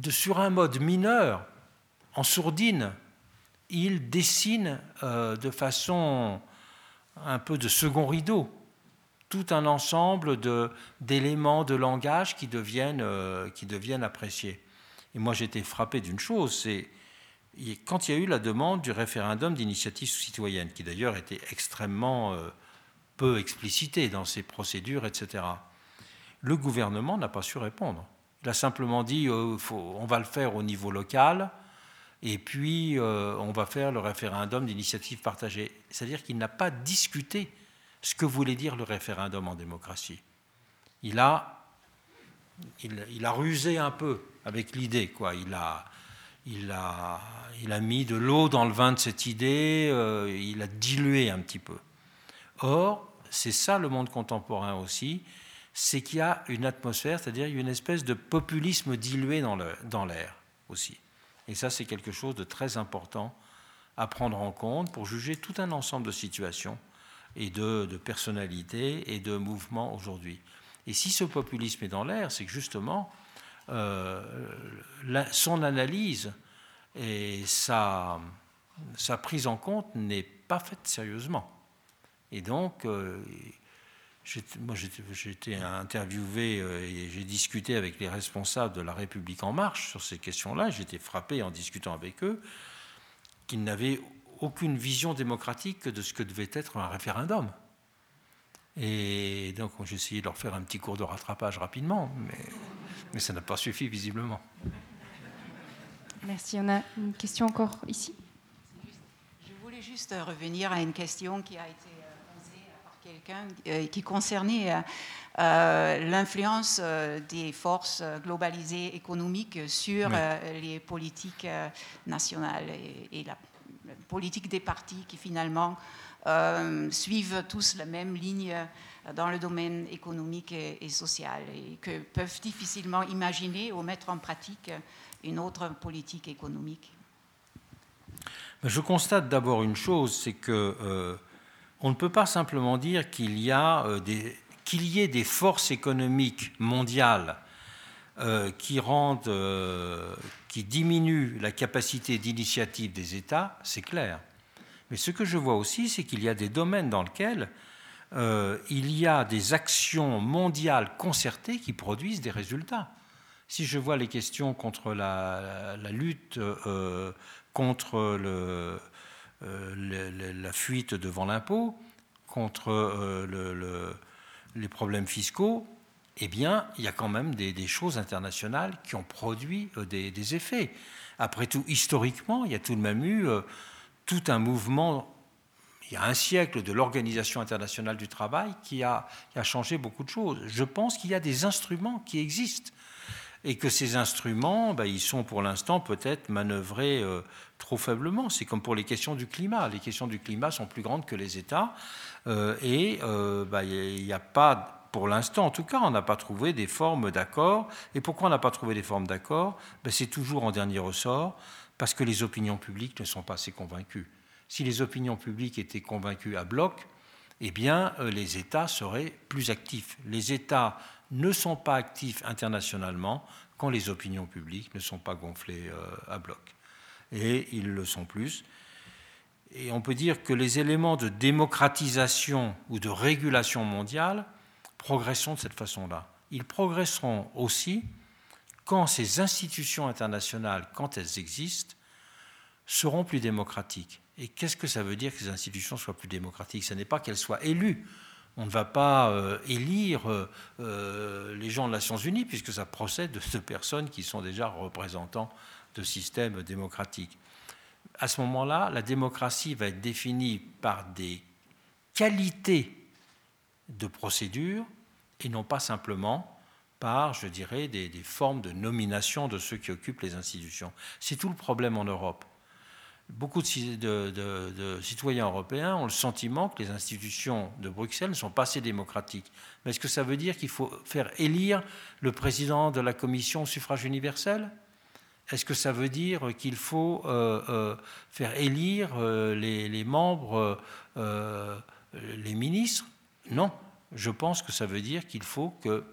sur un mode mineur, en sourdine, il dessine euh, de façon un peu de second rideau tout un ensemble d'éléments de, langage qui deviennent, euh, qui deviennent appréciés. Et moi j'étais frappé d'une chose, c'est quand il y a eu la demande du référendum d'initiative citoyenne, qui d'ailleurs était extrêmement euh, peu explicité dans ses procédures, etc., le gouvernement n'a pas su répondre. Il a simplement dit on va le faire au niveau local, et puis euh, on va faire le référendum d'initiative partagée. C'est-à-dire qu'il n'a pas discuté ce que voulait dire le référendum en démocratie. Il a, il, a rusé un peu avec l'idée, quoi. Il a, il, a, il a mis de l'eau dans le vin de cette idée, euh, il a dilué un petit peu. Or, c'est ça le monde contemporain aussi, c'est qu'il y a une atmosphère, c'est-à-dire une espèce de populisme dilué dans l'air aussi. Et ça, c'est quelque chose de très important à prendre en compte pour juger tout un ensemble de situations et de, personnalités et de mouvements aujourd'hui. Et si ce populisme est dans l'air, c'est que justement, euh, son analyse et sa, prise en compte n'est pas faite sérieusement. Et donc, euh, moi, j'ai été interviewé euh, et j'ai discuté avec les responsables de la République en marche sur ces questions-là. J'étais frappé en discutant avec eux qu'ils n'avaient aucune vision démocratique de ce que devait être un référendum. Et donc, j'ai essayé de leur faire un petit cours de rattrapage rapidement, mais, mais ça n'a pas suffi visiblement. Merci. On a une question encore ici? Je voulais juste revenir à une question qui a été quelqu'un euh, qui concernait euh, euh, l'influence des forces globalisées économiques sur les politiques nationales et, la, politique des partis qui finalement suivent tous la même ligne dans le domaine économique et, social et que peuvent difficilement imaginer ou mettre en pratique une autre politique économique. Je constate d'abord une chose, c'est que on ne peut pas simplement dire qu'il y, euh, y ait des forces économiques mondiales euh, qui, rendent, euh, qui diminuent la capacité d'initiative des États, c'est clair. Mais ce que je vois aussi, c'est qu'il y a des domaines dans lesquels il y a des actions mondiales concertées qui produisent des résultats. Si je vois les questions contre la lutte contre le, euh, la fuite devant l'impôt, contre euh, les problèmes fiscaux, eh bien, il y a quand même des, choses internationales qui ont produit euh, des, effets. Après tout, historiquement, il y a tout de même eu tout un mouvement, il y a un siècle, de l'Organisation internationale du travail qui a, changé beaucoup de choses. Je pense qu'il y a des instruments qui existent et que ces instruments, ben, ils sont pour l'instant peut-être manœuvrés trop faiblement. C'est comme pour les questions du climat. Les questions du climat sont plus grandes que les États, euh, et euh, il n'y a pas, pour l'instant en tout cas, on n'a pas trouvé des formes d'accord. Et pourquoi on n'a pas trouvé des formes d'accord? Ben, C'est toujours en dernier ressort, parce que les opinions publiques ne sont pas assez convaincues. Si les opinions publiques étaient convaincues à bloc, eh bien, les États seraient plus actifs. Les États ne sont pas actifs internationalement quand les opinions publiques ne sont pas gonflées euh, à bloc. Et ils le sont plus. Et on peut dire que les éléments de démocratisation ou de régulation mondiale progresseront de cette façon-là. Ils progresseront aussi quand ces institutions internationales, quand elles existent, seront plus démocratiques. Et qu'est-ce que ça veut dire que ces institutions soient plus démocratiques? Ce n'est pas qu'elles soient élues On ne va pas euh, élire euh, les gens de Nations Unies, puisque ça procède de, de personnes qui sont déjà représentants de systèmes démocratiques. À ce moment-là, la démocratie va être définie par des qualités de procédure et non pas simplement par, je dirais, des, formes de nomination de ceux qui occupent les institutions. C'est tout le problème en Europe. Beaucoup de, citoyens européens ont le sentiment que les institutions de Bruxelles sont pas assez démocratiques. Mais est-ce que ça veut dire qu'il faut faire élire le président de la commission au suffrage universel? Est-ce que ça veut dire qu'il faut euh, euh, faire élire euh, les, membres, les ministres? Non. Je pense que ça veut dire qu'il faut que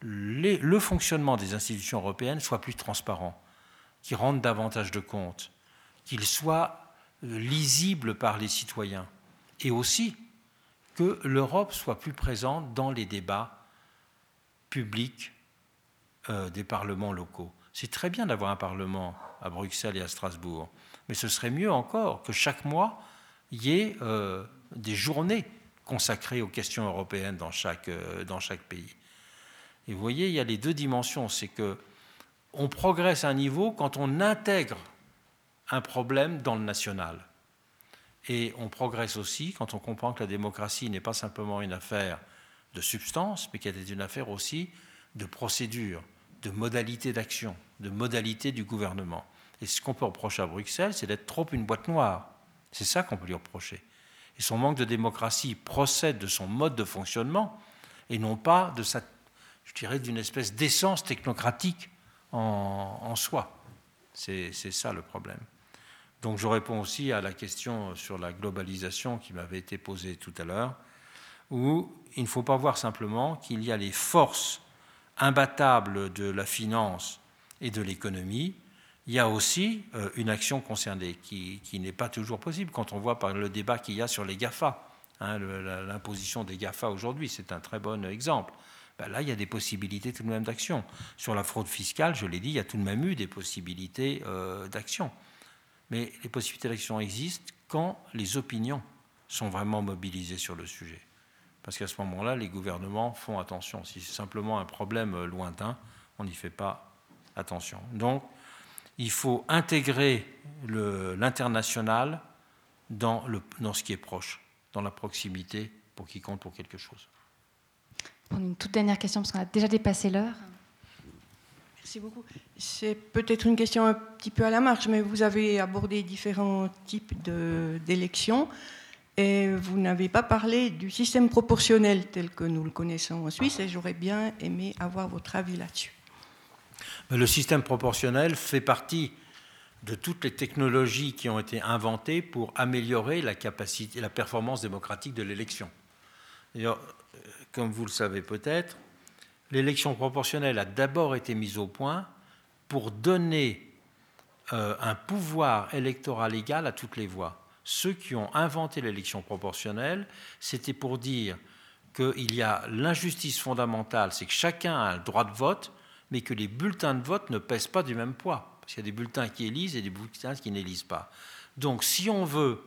le fonctionnement des institutions européennes soit plus transparent, qu'il rende davantage de compte, qu'il soit lisible par les citoyens, et aussi que l'Europe soit plus présente dans les débats publics des parlements locaux. C'est très bien d'avoir un parlement à Bruxelles et à Strasbourg, mais ce serait mieux encore que chaque mois, il y ait euh, des journées consacrées aux questions européennes dans chaque, dans chaque pays. Et vous voyez, il y a les deux dimensions. C'est que on progresse à un niveau quand on intègre un problème dans le national. Et on progresse aussi quand on comprend que la démocratie n'est pas simplement une affaire de substance, mais qu'elle est une affaire aussi de procédure, de modalité d'action, de modalité du gouvernement. Et ce qu'on peut reprocher à Bruxelles, c'est d'être trop une boîte noire. C'est ça qu'on peut lui reprocher. Et son manque de démocratie procède de son mode de fonctionnement et non pas de sa je dirais, d'une espèce d'essence technocratique en, soi. C'est ça le problème. Donc je réponds aussi à la question sur la globalisation qui m'avait été posée tout à l'heure, où il ne faut pas voir simplement qu'il y a les forces imbattables de la finance et de l'économie, il y a aussi euh, une action concernée qui, n'est pas toujours possible quand on voit par le débat qu'il y a sur les GAFA. Hein, l'imposition des GAFA aujourd'hui, c'est un très bon exemple. Ben là, il y a des possibilités tout de même d'action. Sur la fraude fiscale, je l'ai dit, il y a tout de même eu des possibilités euh, d'action. Mais les possibilités d'action existent quand les opinions sont vraiment mobilisées sur le sujet. Parce qu'à ce moment-là, les gouvernements font attention. Si c'est simplement un problème euh, lointain, on n'y fait pas attention. Donc, il faut intégrer l'international dans, dans ce qui est proche, dans la proximité, pour qu'il compte pour quelque chose une toute dernière question parce qu'on a déjà dépassé l'heure. Merci beaucoup. C'est peut-être une question un petit peu à la marge, mais vous avez abordé différents types d'élections et vous n'avez pas parlé du système proportionnel tel que nous le connaissons en Suisse et j'aurais bien aimé avoir votre avis là-dessus. Le système proportionnel fait partie de toutes les technologies qui ont été inventées pour améliorer la capacité, la performance démocratique de l'élection comme vous le savez peut-être, l'élection proportionnelle a d'abord été mise au point pour donner euh, un pouvoir électoral égal à toutes les voix. Ceux qui ont inventé l'élection proportionnelle, c'était pour dire qu'il y a l'injustice fondamentale, c'est que chacun a un droit de vote, mais que les bulletins de vote ne pèsent pas du même poids. Parce qu'il y a des bulletins qui élisent et des bulletins qui n'élisent pas. Donc si on veut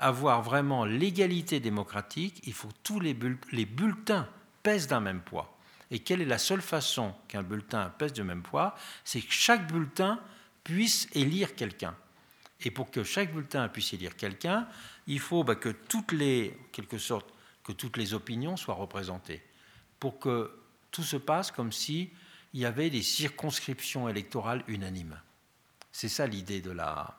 avoir vraiment l'égalité démocratique, il faut que tous les, bulletins pèsent d'un même poids. Et quelle est la seule façon qu'un bulletin pèse du même poids? C'est que chaque bulletin puisse élire quelqu'un. Et pour que chaque bulletin puisse élire quelqu'un, il faut bah, que toutes les, quelque sorte, que toutes les opinions soient représentées, pour que tout se passe comme si il y avait des circonscriptions électorales unanimes. C'est ça l'idée de la,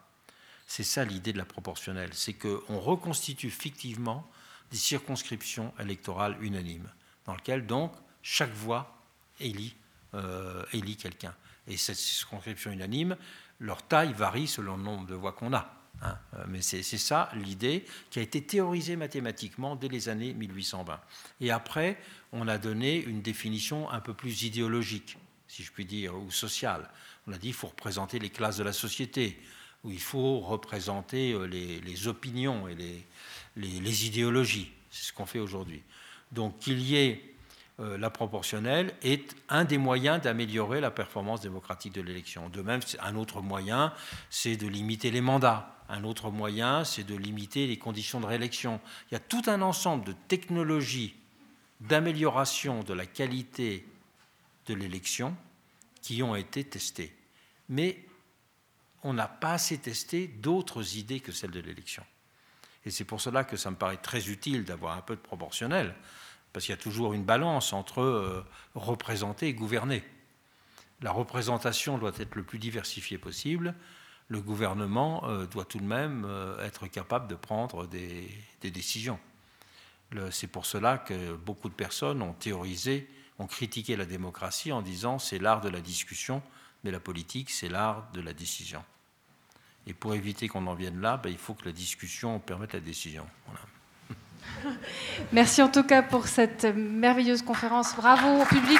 c'est ça l'idée de la proportionnelle, c'est qu'on reconstitue fictivement des circonscriptions électorales unanimes, dans lesquelles donc chaque voix élit, euh, quelqu'un. Et cette circonscription unanime, leur taille varie selon le nombre de voix qu'on a. Hein. Euh, mais c'est ça l'idée qui a été théorisée mathématiquement dès les années 1820. Et après, on a donné une définition un peu plus idéologique, si je puis dire, ou sociale. On a dit qu'il faut représenter les classes de la société où il faut représenter euh, les, opinions et les, idéologies. C'est ce qu'on fait aujourd'hui. Donc qu'il y ait la proportionnelle est un des moyens d'améliorer la performance démocratique de l'élection. De même, un autre moyen, c'est de limiter les mandats. Un autre moyen, c'est de limiter les conditions de réélection. Il y a tout un ensemble de technologies d'amélioration de la qualité de l'élection qui ont été testés. Mais on n'a pas assez testé d'autres idées que celles de l'élection. Et c'est pour cela que ça me paraît très utile d'avoir un peu de proportionnel, parce qu'il y a toujours une balance entre euh, représenter et gouverner. La représentation doit être le plus diversifiée possible. Le gouvernement euh, doit tout de même euh, être capable de prendre des, décisions. C'est pour cela que beaucoup de personnes ont théorisé, ont critiqué la démocratie en disant c'est l'art de la discussion, mais la politique c'est l'art de la décision. Et pour éviter qu'on en vienne là, ben, il faut que la discussion permette la décision. Merci en tout cas pour cette merveilleuse conférence. Bravo au public.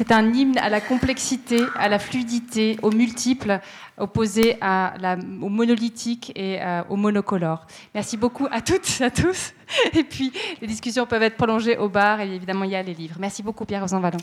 C'est un hymne à la complexité, à la fluidité, aux multiples, opposé à la, au monolithique et euh, au monocolore. Merci beaucoup à toutes, à tous. Et puis, les discussions peuvent être prolongées au bar et évidemment, il y a les livres. Merci beaucoup, Pierre-Rosan Vallon.